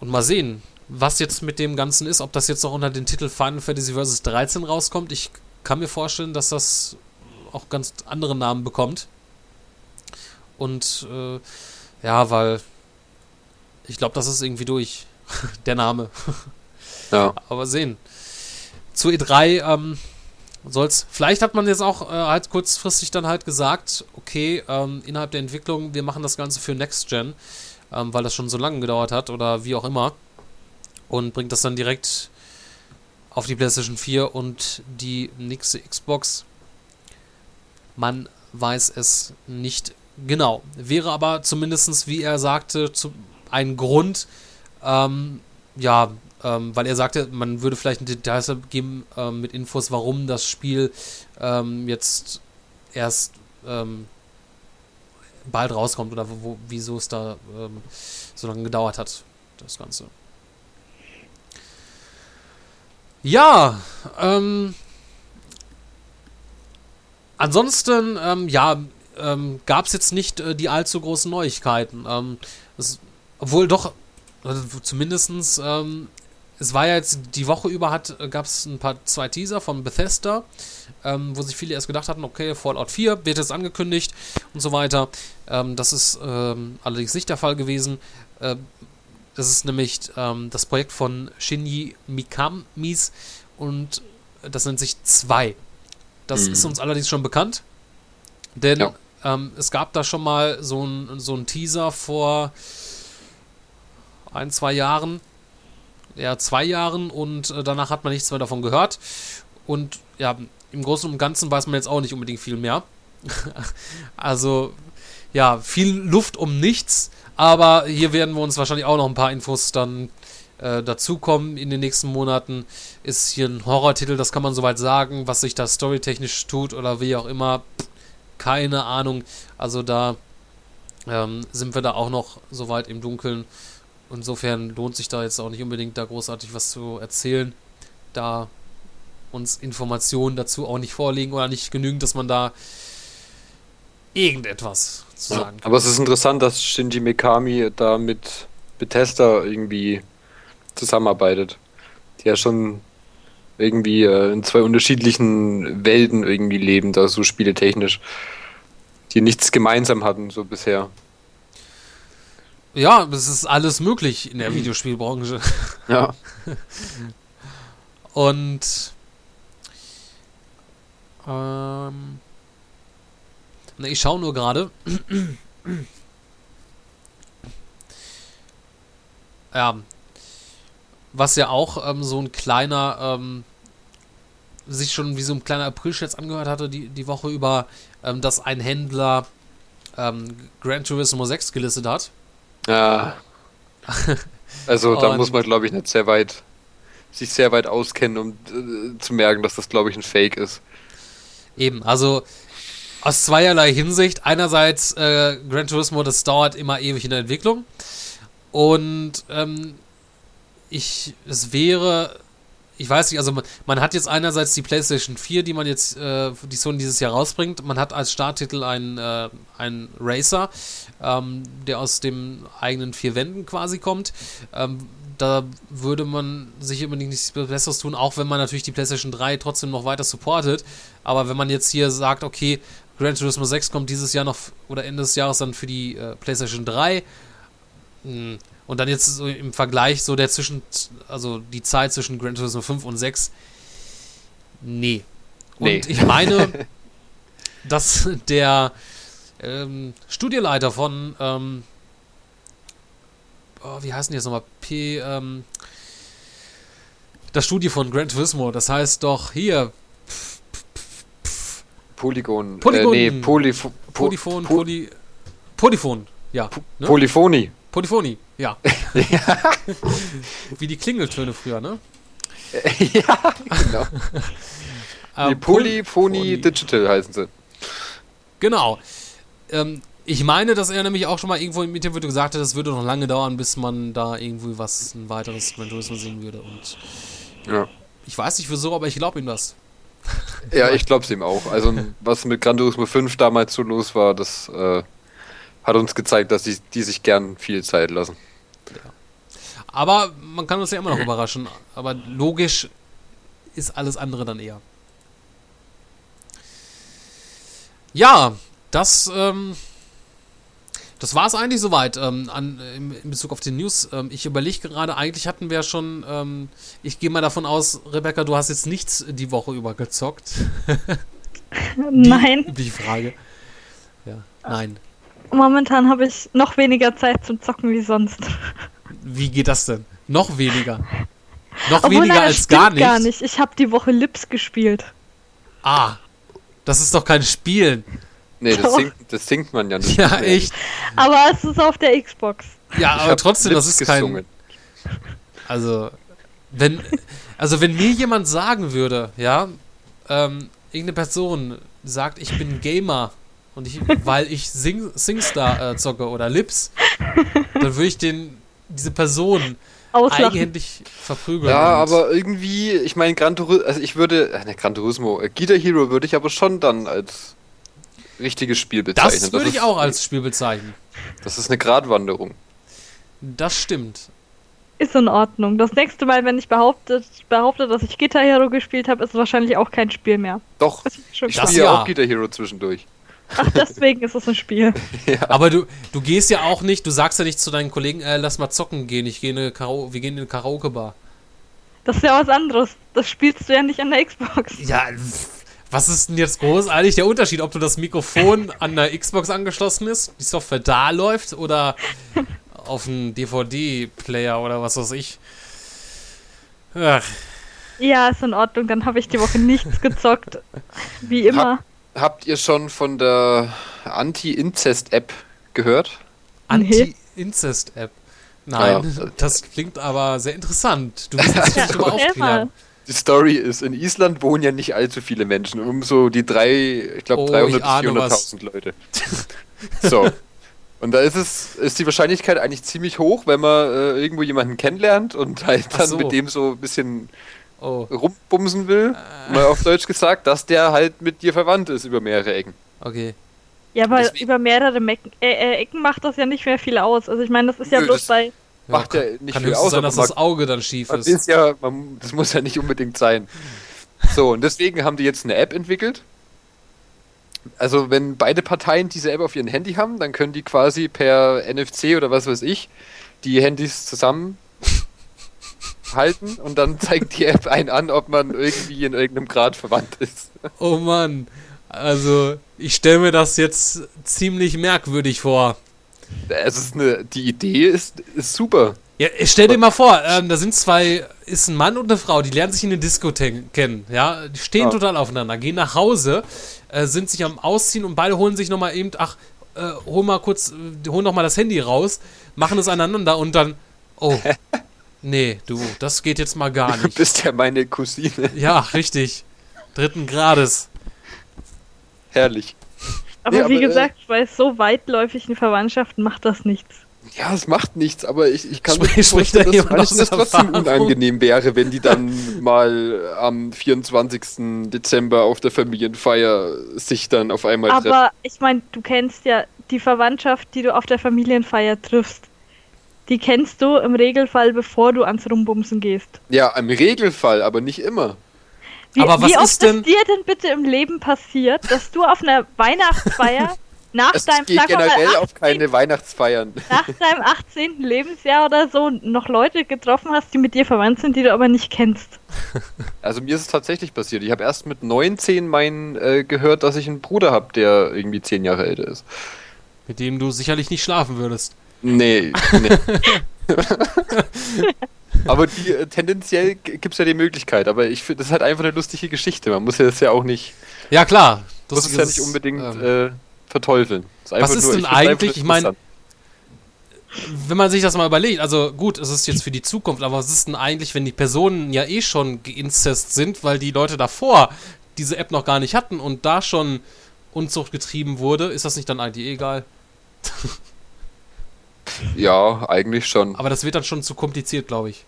Und mal sehen, was jetzt mit dem Ganzen ist, ob das jetzt auch unter den Titel Final Fantasy Vs. 13 rauskommt. Ich kann mir vorstellen, dass das auch ganz andere Namen bekommt. Und äh, ja, weil ich glaube, das ist irgendwie durch. Der Name. ja. Aber sehen. Zu E3 ähm, soll's. Vielleicht hat man jetzt auch äh, halt kurzfristig dann halt gesagt, okay, ähm, innerhalb der Entwicklung, wir machen das Ganze für Next Gen, ähm, weil das schon so lange gedauert hat oder wie auch immer und bringt das dann direkt auf die PlayStation 4 und die nächste Xbox. Man weiß es nicht genau. Wäre aber zumindest, wie er sagte, zu, ein Grund, ähm, ja, ähm, weil er sagte, man würde vielleicht ein Details geben ähm, mit Infos, warum das Spiel ähm, jetzt erst ähm, bald rauskommt oder wo, wo, wieso es da ähm, so lange gedauert hat, das Ganze. Ja, ähm, ansonsten, ähm, ja, ähm, gab es jetzt nicht äh, die allzu großen Neuigkeiten. Ähm, es, obwohl doch, also zumindestens, ähm, es war ja jetzt die Woche über äh, gab es ein paar zwei Teaser von Bethesda, ähm, wo sich viele erst gedacht hatten, okay, Fallout 4 wird jetzt angekündigt und so weiter. Ähm, das ist ähm, allerdings nicht der Fall gewesen. Äh, das ist nämlich ähm, das Projekt von Shinji Mikamis und das nennt sich 2. Das mhm. ist uns allerdings schon bekannt, denn ja. ähm, es gab da schon mal so ein, so ein Teaser vor ein, zwei Jahren, ja, zwei Jahren und äh, danach hat man nichts mehr davon gehört. Und ja, im Großen und Ganzen weiß man jetzt auch nicht unbedingt viel mehr. also, ja, viel Luft um nichts. Aber hier werden wir uns wahrscheinlich auch noch ein paar Infos dann äh, dazukommen in den nächsten Monaten. Ist hier ein Horrortitel, das kann man soweit sagen. Was sich da storytechnisch tut oder wie auch immer, keine Ahnung. Also da ähm, sind wir da auch noch so weit im Dunkeln. Insofern lohnt sich da jetzt auch nicht unbedingt da großartig was zu erzählen, da uns Informationen dazu auch nicht vorliegen oder nicht genügend, dass man da irgendetwas zu sagen kann. Aber es ist interessant, dass Shinji Mikami da mit Bethesda irgendwie zusammenarbeitet. Die ja schon irgendwie äh, in zwei unterschiedlichen Welten irgendwie leben, da so spieletechnisch. Die nichts gemeinsam hatten, so bisher. Ja, es ist alles möglich in der Videospielbranche. Ja. Und ähm, na, ich schaue nur gerade. ja. Was ja auch ähm, so ein kleiner, ähm, sich schon wie so ein kleiner April-Scherz angehört hatte, die, die Woche über, ähm, dass ein Händler ähm, Gran Turismo 6 gelistet hat. Ja. Also da muss man, glaube ich, nicht sehr weit, sich sehr weit auskennen, um äh, zu merken, dass das, glaube ich, ein Fake ist. Eben, also aus zweierlei Hinsicht. Einerseits, äh, Gran Turismo, das dauert immer ewig in der Entwicklung. Und ähm, ich, es wäre, ich weiß nicht, also man, man, hat jetzt einerseits die PlayStation 4, die man jetzt, äh, die Sony dieses Jahr rausbringt. Man hat als Starttitel einen, äh, einen Racer, ähm, der aus dem eigenen vier Wänden quasi kommt. Ähm, da würde man sich unbedingt nichts Besseres tun, auch wenn man natürlich die PlayStation 3 trotzdem noch weiter supportet. Aber wenn man jetzt hier sagt, okay, Gran Turismo 6 kommt dieses Jahr noch oder Ende des Jahres dann für die äh, PlayStation 3. Hm, und dann jetzt so im Vergleich so der zwischen, also die Zeit zwischen Gran Turismo 5 und 6. Nee. Und nee. ich meine, dass der ähm, Studioleiter von ähm, oh, wie heißen die jetzt nochmal? P, ähm, das Studio von Gran Turismo, das heißt doch hier. Polygon. Polygon. Äh, nee, Polyf Polyphon, po Poly Polyphon, ja. Ne? Polyphonie. Polyphonie, ja. Wie die Klingeltöne früher, ne? ja, genau. nee, Polyphonie Digital heißen sie. Genau. Ähm, ich meine, dass er nämlich auch schon mal irgendwo im Interview gesagt hat, es würde noch lange dauern, bis man da irgendwie was, ein weiteres Gran Turismo sehen würde. Und ja. ich weiß nicht wieso, aber ich glaube ihm das. Ja, ich glaube es ihm auch. Also, was mit Gran Turismo 5 damals so los war, das äh, hat uns gezeigt, dass die, die sich gern viel Zeit lassen. Ja. Aber man kann uns ja immer noch überraschen. Aber logisch ist alles andere dann eher. Ja, das ähm, das war es eigentlich soweit ähm, an, in, in, Bezug auf die News. Ähm, ich überlege gerade, eigentlich hatten wir schon, ähm, ich gehe mal davon aus, Rebecca, du hast jetzt nichts die Woche über gezockt. nein. Die Frage. Ja, nein. Momentan habe ich noch weniger Zeit zum Zocken wie sonst. Wie geht das denn? Noch weniger? Noch Obwohl, weniger nein, als gar nicht? gar nicht. Ich habe die Woche Lips gespielt. Ah, das ist doch kein Spielen. Nee, das singt, das singt man ja nicht. Ja, mehr. echt. Aber es ist auf der Xbox. Ja, aber trotzdem, das ist gesungen. kein. Also, wenn, also wenn mir jemand sagen würde, ja, ähm, irgendeine Person sagt, ich bin Gamer und ich, weil ich Sing, Singstar äh, zocke oder Lips, dann würde ich den, diese Person Auslachen. eigenhändig verprügeln. Ja, aber irgendwie, ich meine, Gran Turismo, also ich würde, äh, ne, Gran Turismo, äh, Guitar Hero würde ich aber schon dann als richtiges Spiel bezeichnen. Das würde ich auch als Spiel bezeichnen. Das ist eine Gratwanderung. Das stimmt. Ist in Ordnung. Das nächste Mal, wenn ich behaupte, behaupte dass ich Guitar Hero gespielt habe, ist es wahrscheinlich auch kein Spiel mehr. Doch, ich spiele ja auch Guitar Hero zwischendurch. Ach, deswegen ist es ein Spiel. ja. Aber du, du gehst ja auch nicht, du sagst ja nicht zu deinen Kollegen, äh, lass mal zocken gehen, ich gehe in eine Karo wir gehen in eine Karaoke-Bar. Das ist ja was anderes. Das spielst du ja nicht an der Xbox. Ja, was ist denn jetzt großartig der Unterschied, ob du das Mikrofon an der Xbox angeschlossen ist, die Software da läuft oder auf einem DVD-Player oder was weiß ich? Ach. Ja, ist in Ordnung. Dann habe ich die Woche nichts gezockt. Wie immer. Hab, habt ihr schon von der Anti-Incest-App gehört? Anti-Incest-App? Nein, ja. das klingt aber sehr interessant. Du bist jetzt ja, darüber aufklären. Die Story ist, in Island wohnen ja nicht allzu viele Menschen, um so die drei, ich glaube Oh, 300 ich bis 400.000 Leute. so. Und da ist es, ist die Wahrscheinlichkeit eigentlich ziemlich hoch, wenn man äh, irgendwo jemanden kennenlernt und halt dann so. mit dem so ein bisschen Oh, rumbumsen will, mal auf Deutsch gesagt, dass der halt mit dir verwandt ist über mehrere Ecken. okay. Ja, aber Deswegen- über mehrere Mecken, äh, äh, Ecken macht das ja nicht mehr viel aus. Also ich meine, das ist ja Nö, bloß bei. Macht ja kann, nicht kann viel höchstens aus, sein, dass man- das Auge dann schief Man ist. ist ja, man, das muss ja nicht unbedingt sein. So, und deswegen haben die jetzt eine App entwickelt. Also, wenn beide Parteien diese App auf ihrem Handy haben, dann können die quasi per NFC oder was weiß ich die Handys zusammen halten und dann zeigt die App einen an, ob man irgendwie in irgendeinem Grad verwandt ist. Oh Mann. Also, ich stelle mir das jetzt ziemlich merkwürdig vor. Es ist eine, die Idee ist, ist super. Ja, stell dir mal vor, ähm, da sind zwei, ist ein Mann und eine Frau, die lernen sich in der Disco kennen, ja, die stehen Ja. total aufeinander, gehen nach Hause, äh, sind sich am Ausziehen und beide holen sich nochmal eben, ach, äh, hol mal kurz, äh, hol nochmal das Handy raus, machen es aneinander und dann, oh, nee, du, das geht jetzt mal gar Du nicht. bist ja meine Cousine. Ja, richtig. Dritten Grades. Herrlich. Aber Nee, wie aber, äh, gesagt, bei so weitläufigen Verwandtschaften macht das nichts. Ja, es macht nichts, aber ich, ich kann Sprich- mir vorstellen, dass manchen das trotzdem unangenehm wäre, wenn die dann mal am 24. Dezember auf der Familienfeier sich dann auf einmal treffen. Aber ich meine, du kennst ja die Verwandtschaft, die du auf der Familienfeier triffst. Die kennst du im Regelfall, bevor du ans Rumbumsen gehst. Ja, im Regelfall, aber nicht immer. Wie, Aber was wie oft ist denn- dir denn bitte im Leben passiert, dass du auf einer Weihnachtsfeier nach Es deinem, geht generell 18, auf keine Weihnachtsfeiern. nach deinem 18. Lebensjahr oder so noch Leute getroffen hast, die mit dir verwandt sind, die du aber nicht kennst? Also mir ist es tatsächlich passiert. Ich habe erst mit 19 meinen äh, gehört, dass ich einen Bruder habe, der irgendwie 10 Jahre älter ist. Mit dem du sicherlich nicht schlafen würdest. Nee, nee. aber die, äh, tendenziell gibt es ja die Möglichkeit. Aber ich finde, das ist halt einfach eine lustige Geschichte. Man muss ja das ja auch nicht, Ja, klar. muss es ja nicht unbedingt ähm, äh, verteufeln. Es was ist denn ich eigentlich- ich mein- interessant. wenn man sich das mal überlegt, also gut, es ist jetzt für die Zukunft, aber was ist denn eigentlich, wenn die Personen ja eh schon geinzest sind, weil die Leute davor diese App noch gar nicht hatten und da schon Unzucht getrieben wurde, ist das nicht dann eigentlich eh egal? Ja, eigentlich schon. Aber das wird dann schon zu kompliziert, glaube ich.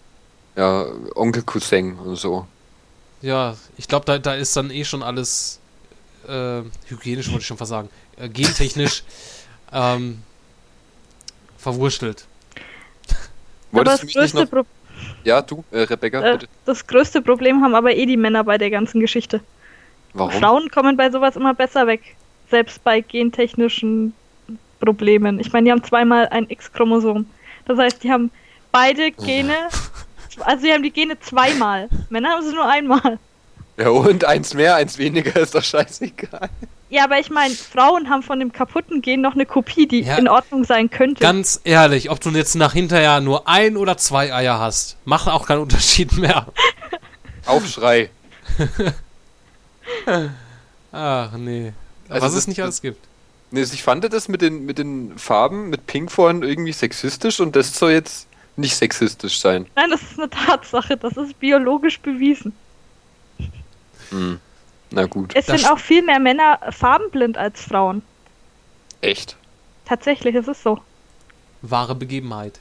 Ja, Onkel Cousin und so. Ja, ich glaube, da, da ist dann eh schon alles äh, hygienisch, wollte ich schon fast sagen, äh, gentechnisch ähm, verwurstelt. aber Wolltest das du mich nicht größte, noch... Pro Ja, du, äh, Rebecca, äh, bitte. das größte Problem haben aber eh die Männer bei der ganzen Geschichte. Warum? Frauen kommen bei sowas immer besser weg. Selbst bei gentechnischen Problemen. Ich meine, die haben zweimal ein X-Chromosom. Das heißt, die haben beide Gene, also die haben die Gene zweimal. Männer haben sie nur einmal. Ja, und eins mehr, eins weniger ist doch scheißegal. Ja, aber ich meine, Frauen haben von dem kaputten Gen noch eine Kopie, die Ja. in Ordnung sein könnte. Ganz ehrlich, ob du jetzt nach hinterher nur ein oder zwei Eier hast, macht auch keinen Unterschied mehr. Aufschrei. Ach nee. Also Was es nicht alles gibt. Nee, ich fand das mit den, mit den Farben, mit Pink vorhin irgendwie sexistisch und das soll jetzt nicht sexistisch sein. Nein, das ist eine Tatsache. Das ist biologisch bewiesen. Hm. Na gut. Es Das sind auch viel mehr Männer farbenblind als Frauen. Echt? Tatsächlich, es ist so. Wahre Begebenheit.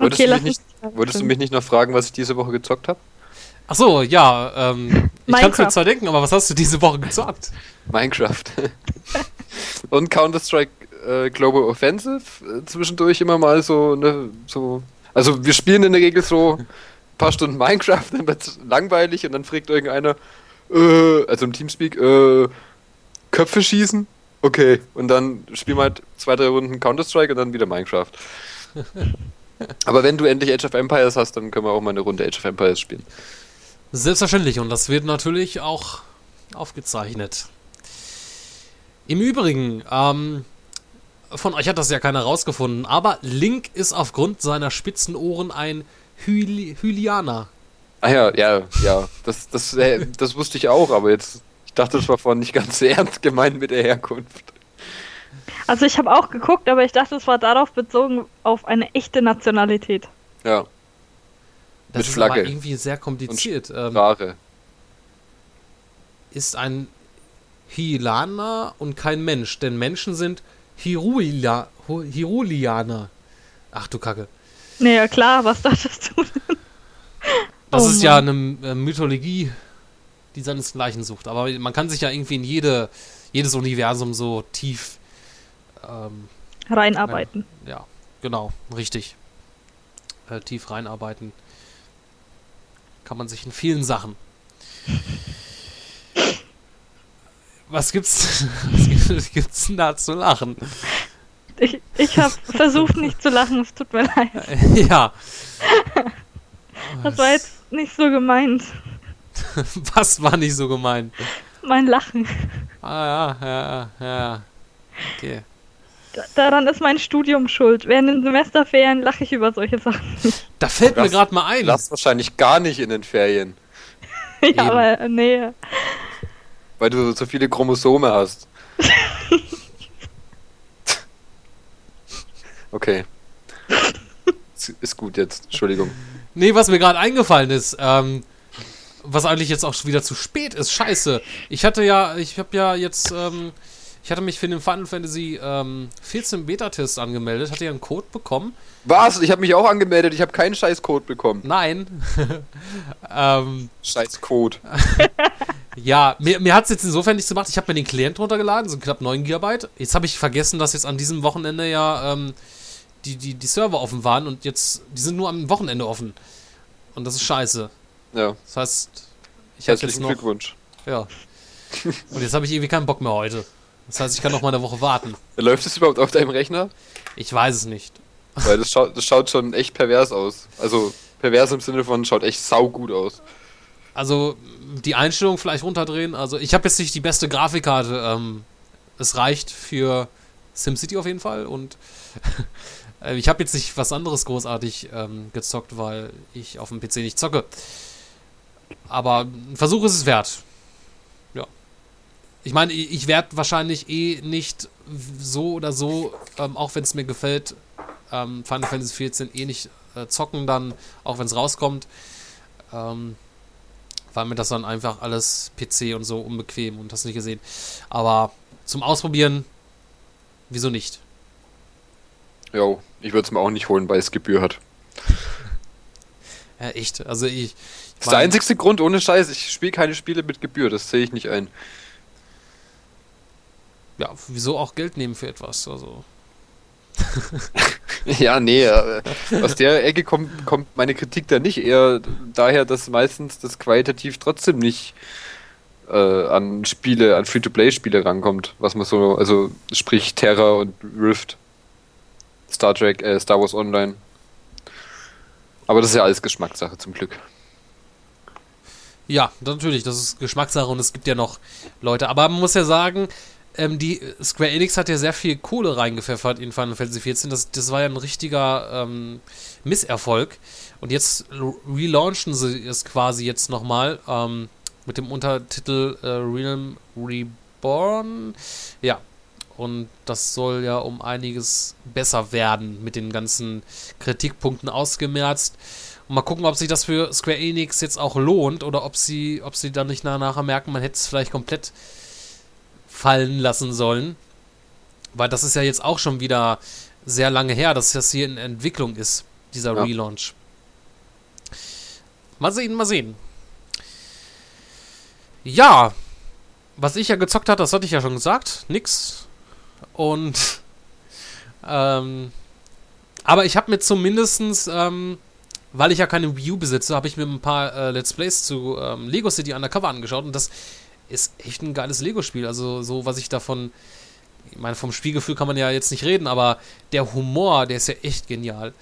Okay, du, lass mich nicht, wolltest du mich nicht noch fragen, was ich diese Woche gezockt habe? Ach so, ja, ähm, ich kann es mir zwar denken, aber was hast du diese Woche gezockt? Minecraft. und Counter-Strike äh, Global Offensive äh, zwischendurch immer mal so, ne, so. Also wir spielen in der Regel so ein paar Stunden Minecraft, dann wird's langweilig und dann fragt irgendeiner, äh, also im Teamspeak, äh, Köpfe schießen? Okay. Und dann spielen wir halt zwei, drei Runden Counter-Strike und dann wieder Minecraft. Aber wenn du endlich Age of Empires hast, dann können wir auch mal eine Runde Age of Empires spielen. Selbstverständlich und das wird natürlich auch aufgezeichnet. Im Übrigen, ähm, von euch hat das ja keiner rausgefunden, aber Link ist aufgrund seiner spitzen Ohren ein Hyli Hylianer. Ah ja, ja, ja. Das, das, äh, das wusste ich auch, aber jetzt, ich dachte, das war vorhin nicht ganz ernst gemeint mit der Herkunft. Also ich habe auch geguckt, aber ich dachte, es war darauf bezogen auf eine echte Nationalität. Ja. Das Mit ist Flagge. aber irgendwie sehr kompliziert. Ähm, Ware. ist ein Hilaner und kein Mensch, denn Menschen sind Hirulia, Hu- Hirulianer. Ach du Kacke. Naja, klar, was dachtest du? Das Oh ist ja eine äh, Mythologie, die seinesgleichen sucht. Aber man kann sich ja irgendwie in jede, jedes Universum so tief. Ähm, Reinarbeiten. ja, genau, richtig. Äh, tief reinarbeiten. Kann man sich in vielen Sachen. Was gibt's, was gibt- gibt's denn da zu lachen? Ich, ich habe versucht nicht zu lachen, es tut mir leid. ja. Das war jetzt nicht so gemeint. Was war nicht so gemeint? Mein Lachen. Ah, ja, ja, ja. Okay. Da- Daran ist mein Studium schuld. Während den Semesterferien lache ich über solche Sachen. Da fällt mir Das- gerade mal ein. Lass wahrscheinlich gar nicht in den Ferien, ja, Eben. aber nee. weil du so viele Chromosome hast. okay. Ist- Ist gut jetzt, Entschuldigung. Nee, was mir gerade eingefallen ist, ähm, was eigentlich jetzt auch schon wieder zu spät ist, scheiße. Ich hatte ja, ich habe ja jetzt, ähm, ich hatte mich für den Final Fantasy ähm, 14 Beta-Test angemeldet, hatte ja einen Code bekommen. Was? Ich habe mich auch angemeldet, ich habe keinen scheiß Code bekommen. Nein. ähm, Scheiß Code. ja, mir, mir hat es jetzt insofern nichts gemacht. Ich habe mir den Client runtergeladen, so knapp 9 GB. Jetzt habe ich vergessen, dass jetzt an diesem Wochenende ja ähm, die, die, die Server offen waren und jetzt, die sind nur am Wochenende offen. Und das ist scheiße. Ja, Das heißt, ich habe jetzt noch. Glückwunsch. Ja. Und jetzt habe ich irgendwie keinen Bock mehr heute. Das heißt, ich kann noch mal eine Woche warten. Läuft es überhaupt auf deinem Rechner? Ich weiß es nicht. Weil das schaut, das schaut schon echt pervers aus. Also pervers im Sinne von schaut echt saugut aus. Also die Einstellung vielleicht runterdrehen. Also ich habe jetzt nicht die beste Grafikkarte. Ähm, es reicht für SimCity auf jeden Fall. Und äh, ich habe jetzt nicht was anderes großartig ähm, gezockt, weil ich auf dem PC nicht zocke. Aber ein Versuch ist es wert. Ich meine, ich ich werde wahrscheinlich eh nicht so oder so, ähm, auch wenn es mir gefällt, ähm, Final Fantasy 14 eh nicht äh, zocken dann, auch wenn es rauskommt. Ähm, weil mir das dann einfach alles PC und so unbequem und hast nicht gesehen. Aber zum Ausprobieren, wieso nicht? Jo, ich würde es mir auch nicht holen, weil es Gebühr hat. Ja, echt. Also ich. Das ist der einzigste Grund, ohne Scheiß. Ich spiele keine Spiele mit Gebühr, das sehe ich nicht ein. Ja, wieso auch Geld nehmen für etwas? Also. Ja, nee, äh, aus der Ecke kommt, kommt meine Kritik da nicht eher daher, dass meistens das qualitativ trotzdem nicht äh, an Spiele, an Free-to-Play-Spiele rankommt, was man so, also sprich Terra und Rift, Star Trek, äh, Star Wars Online. Aber das ist ja alles Geschmackssache zum Glück. Ja, natürlich, das ist Geschmackssache und es gibt ja noch Leute. Aber man muss ja sagen, ähm, die Square Enix hat ja sehr viel Kohle reingepfeffert in Final Fantasy XIV. Das, das war ja ein richtiger ähm, Misserfolg. Und jetzt relaunchen sie es quasi jetzt nochmal ähm, mit dem Untertitel äh, Realm Reborn. Ja. Und das soll ja um einiges besser werden mit den ganzen Kritikpunkten ausgemerzt. Und mal gucken, ob sich das für Square Enix jetzt auch lohnt oder ob sie, ob sie dann nicht nach, nachher merken, man hätte es vielleicht komplett fallen lassen sollen. Weil das ist ja jetzt auch schon wieder sehr lange her, dass das hier in Entwicklung ist, dieser Ja. Relaunch. Mal sehen, mal sehen. Ja, was ich ja gezockt hatte, das hatte ich ja schon gesagt, nix. Und ähm, aber ich habe mir zumindestens, ähm, weil ich ja keine Wii U besitze, habe ich mir ein paar äh, Let's Plays zu ähm, Lego City Undercover angeschaut und das ist echt ein geiles Lego-Spiel. Also so, was ich davon, ich meine, vom Spielgefühl kann man ja jetzt nicht reden, aber der Humor, der ist ja echt genial.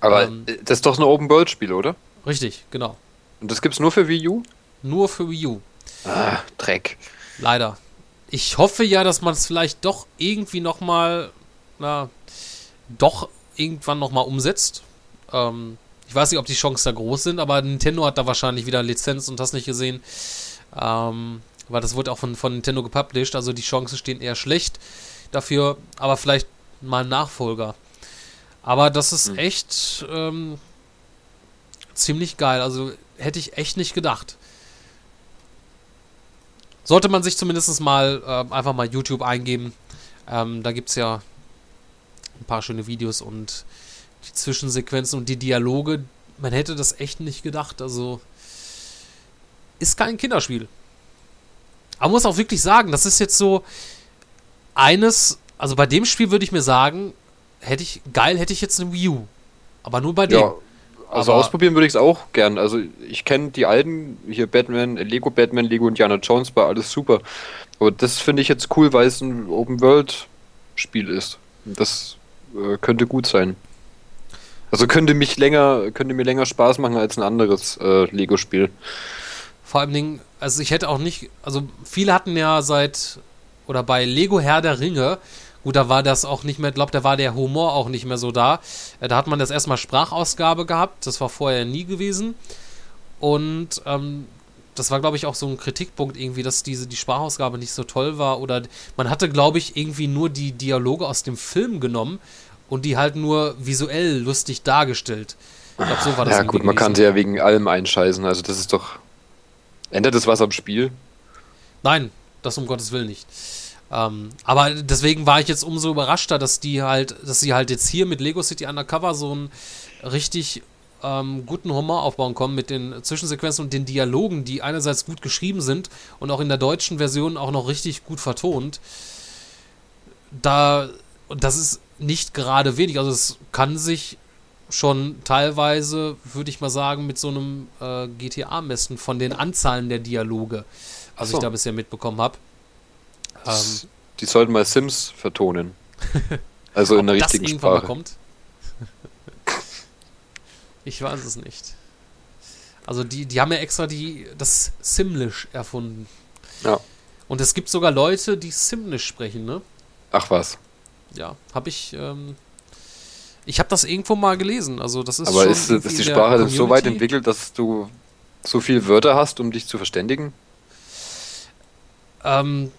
Aber Ähm. äh, das ist doch ein Open-World-Spiel, oder? Richtig, genau. Und das gibt's nur für Wii U? Nur für Wii U. Ah, Dreck. Leider. Ich hoffe ja, dass man es vielleicht doch irgendwie nochmal, na, doch irgendwann nochmal umsetzt. Ähm, ich weiß nicht, ob die Chancen da groß sind, aber Nintendo hat da wahrscheinlich wieder Lizenz und das nicht gesehen. Ähm, weil das wurde auch von, von Nintendo gepublished, also die Chancen stehen eher schlecht dafür, aber vielleicht mal ein Nachfolger. Aber das ist Hm. echt, ähm, ziemlich geil. Also hätte ich echt nicht gedacht. Sollte man sich zumindest mal äh, einfach mal YouTube eingeben. Ähm, da gibt es ja ein paar schöne Videos und die Zwischensequenzen und die Dialoge. Man hätte das echt nicht gedacht. Also ist kein Kinderspiel. Aber man muss auch wirklich sagen, das ist jetzt so eines, also bei dem Spiel würde ich mir sagen, hätte ich, geil, hätte ich jetzt eine Wii U. Aber nur bei dem. Ja, also Aber ausprobieren würde ich es auch gern. Also ich kenne die alten, hier Batman, Lego Batman, Lego Indiana Jones, war alles super. Aber das finde ich jetzt cool, weil es ein Open-World-Spiel ist. Das äh, könnte gut sein. Also könnte mich länger, könnte mir länger Spaß machen als ein anderes äh, Lego-Spiel. Vor allem Dingen, also ich hätte auch nicht, also viele hatten ja seit oder bei Lego Herr der Ringe Gut, da war das auch nicht mehr, ich glaube, da war der Humor auch nicht mehr so da. Äh, da hat man das erstmal Sprachausgabe gehabt, das war vorher nie gewesen. Und ähm, das war, glaube ich, auch so ein Kritikpunkt irgendwie, dass diese, die Sprachausgabe nicht so toll war. Oder man hatte, glaube ich, irgendwie nur die Dialoge aus dem Film genommen und die halt nur visuell lustig dargestellt. Ich glaube, so war das. Ja, gut, man kann sie ja wegen allem einscheißen. Also, das ist doch. Ändert das was am Spiel? Nein, das um Gottes Willen nicht. Ähm, aber deswegen war ich jetzt umso überraschter, dass die halt, dass sie halt jetzt hier mit Lego City Undercover so einen richtig ähm, guten Humor aufbauen kommen mit den Zwischensequenzen und den Dialogen, die einerseits gut geschrieben sind und auch in der deutschen Version auch noch richtig gut vertont. Da, das ist nicht gerade wenig, also es kann sich schon teilweise, würde ich mal sagen, mit so einem äh, GTA messen von den Anzahlen der Dialoge, was so. ich da bisher mitbekommen habe. Ähm, die sollten mal Sims vertonen. Also in der richtigen das Sprache. Mal kommt? ich weiß es nicht. Also die, die haben ja extra die, das Simlish erfunden. Ja. Und es gibt sogar Leute, die Simlish sprechen, ne? Ach was. Ja, habe ich. Ähm, ich habe das irgendwo mal gelesen. Also das ist. Aber ist, ist die Sprache denn so weit entwickelt, dass du so viele Wörter hast, um dich zu verständigen? Ähm,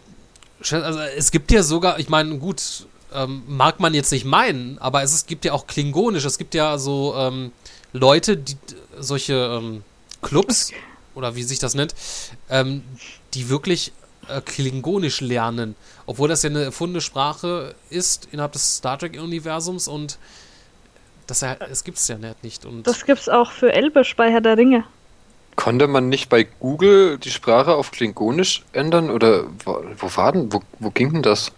also es gibt ja sogar, ich meine, gut, ähm, mag man jetzt nicht meinen, aber es, es, gibt ja auch Klingonisch. Es gibt ja so ähm, Leute, die solche ähm, Clubs oder wie sich das nennt, ähm, die wirklich äh, Klingonisch lernen, obwohl das ja eine erfundene Sprache ist innerhalb des Star Trek Universums und das, das gibt es ja nicht. Und das gibt es auch für Elbisch bei Herr der Ringe. Konnte man nicht bei Google die Sprache auf Klingonisch ändern? Oder wo, wo war denn, wo, wo ging denn das?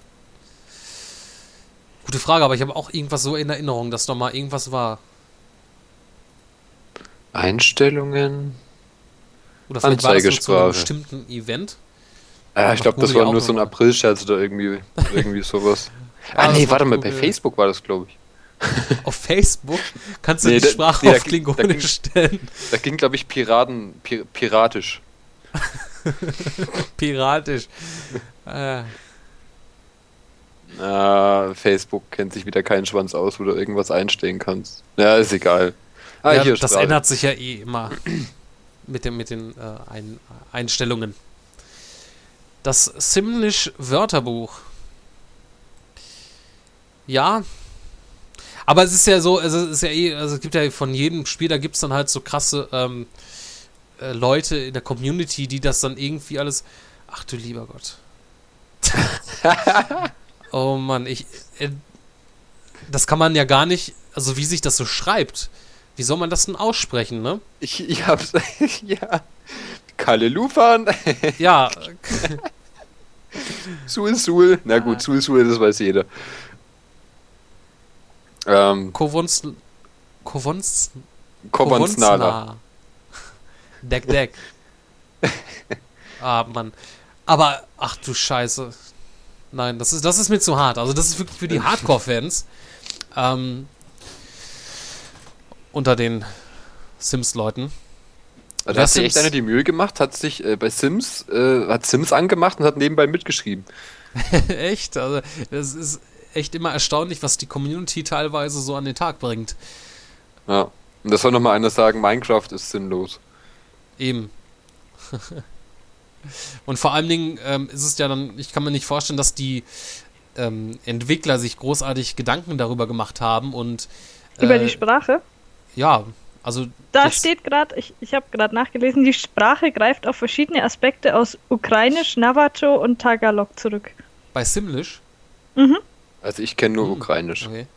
Gute Frage, aber ich habe auch irgendwas so in Erinnerung, dass da mal irgendwas war. Einstellungen? Oder vielleicht war das zu einem bestimmten Event? Ja, ich glaube, das war nur so ein April-Scherz oder irgendwie, irgendwie sowas. ah, nee, warte mal, bei Facebook war das, glaube ich. auf Facebook kannst du nee, die Sprache nee, auf Klingonisch stellen. Da ging, glaube ich, Piraten, pir piratisch. piratisch. Ah, Facebook kennt sich wieder keinen Schwanz aus, wo du irgendwas einstellen kannst. Ja, ist egal. Ah, ja, das Sprache. ändert sich ja eh immer mit, dem, mit den äh, Ein Einstellungen. Das Simlish Wörterbuch. Ja, aber es ist ja so, also es ist ja eh, also es gibt ja von jedem Spiel, da gibt es dann halt so krasse ähm, äh, Leute in der Community, die das dann irgendwie alles. Ach du lieber Gott. oh Mann, ich. Äh, das kann man ja gar nicht, also wie sich das so schreibt. Wie soll man das denn aussprechen, ne? Ich, ich hab's. ja. Kalle Lufan. ja. Sul Sul. Na gut, Sul Sul, das weiß jeder. Ähm, Kovons. Kovons. Kovonsnala. Deck Deck. ah, Mann. Aber, ach du Scheiße. Nein, das ist, das ist mir zu hart. Also, das ist wirklich für die Hardcore-Fans. Ähm, unter den Sims-Leuten. Also hat sich echt einer die Mühe gemacht, hat sich äh, bei Sims, äh, hat Sims angemacht und hat nebenbei mitgeschrieben. echt? Also, das ist echt immer erstaunlich, was die Community teilweise so an den Tag bringt. Ja, und das soll nochmal einer sagen, Minecraft ist sinnlos. Eben. und vor allen Dingen ähm, ist es ja dann, ich kann mir nicht vorstellen, dass die ähm, Entwickler sich großartig Gedanken darüber gemacht haben und äh, über die Sprache? Ja, Also da steht gerade, ich, ich habe gerade nachgelesen, die Sprache greift auf verschiedene Aspekte aus Ukrainisch, Navajo und Tagalog zurück. Bei Simlish? Mhm. Also ich kenne nur hm. Ukrainisch. Okay.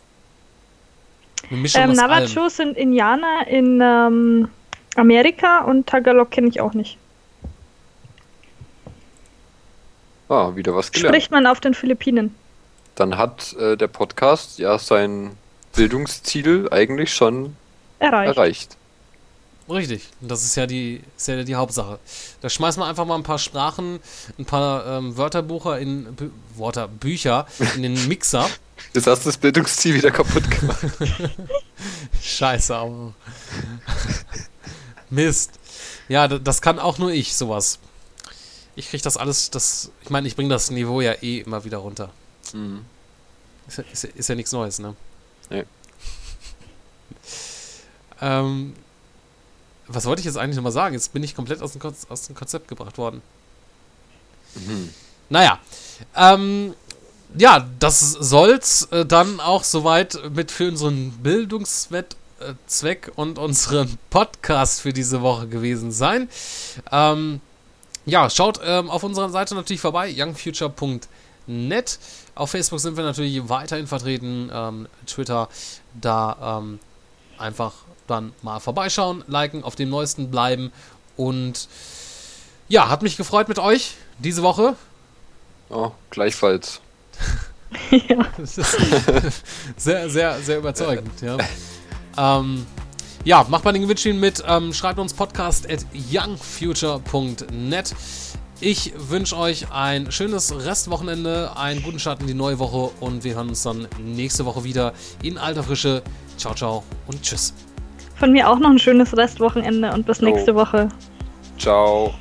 Ähm, Navajo allem. sind Indianer in ähm, Amerika und Tagalog kenne ich auch nicht. Ah, wieder was gelernt. Spricht man auf den Philippinen. Dann hat äh, der Podcast ja sein Bildungsziel eigentlich schon erreicht. erreicht. Richtig, das ist ja die, ist ja die Hauptsache. Da schmeißen wir einfach mal ein paar Sprachen, ein paar ähm, Wörterbucher in Bü Wörter, Bücher in den Mixer. Jetzt hast du das Bildungsziel wieder kaputt gemacht. Scheiße, aber. Mist. Ja, das kann auch nur ich, sowas. Ich krieg das alles, das. Ich meine, ich bringe das Niveau ja eh immer wieder runter. Mhm. Ist, ist, ist ja nichts Neues, ne? Nee. ähm, was wollte ich jetzt eigentlich nochmal sagen? Jetzt bin ich komplett aus dem, Kon aus dem Konzept gebracht worden. Mhm. Naja. Ähm, ja, das soll's äh, dann auch soweit mit für unseren Bildungszweck und unseren Podcast für diese Woche gewesen sein. Ähm, ja, schaut ähm, auf unserer Seite natürlich vorbei, youngfuture.net. Auf Facebook sind wir natürlich weiterhin vertreten, ähm, Twitter, da ähm, einfach dann mal vorbeischauen, liken, auf dem Neuesten bleiben und ja, hat mich gefreut mit euch diese Woche. Oh, gleichfalls. ja. sehr, sehr, sehr überzeugend, ja. Ähm, ja, macht mal den Gewinnspiel mit. Ähm, schreibt uns podcast at youngfuture.net. Ich wünsche euch ein schönes Restwochenende, einen guten Start in die neue Woche und wir hören uns dann nächste Woche wieder in alter Frische. Ciao, ciao und tschüss. Von mir auch noch ein schönes Restwochenende und bis nächste oh. Woche. Ciao.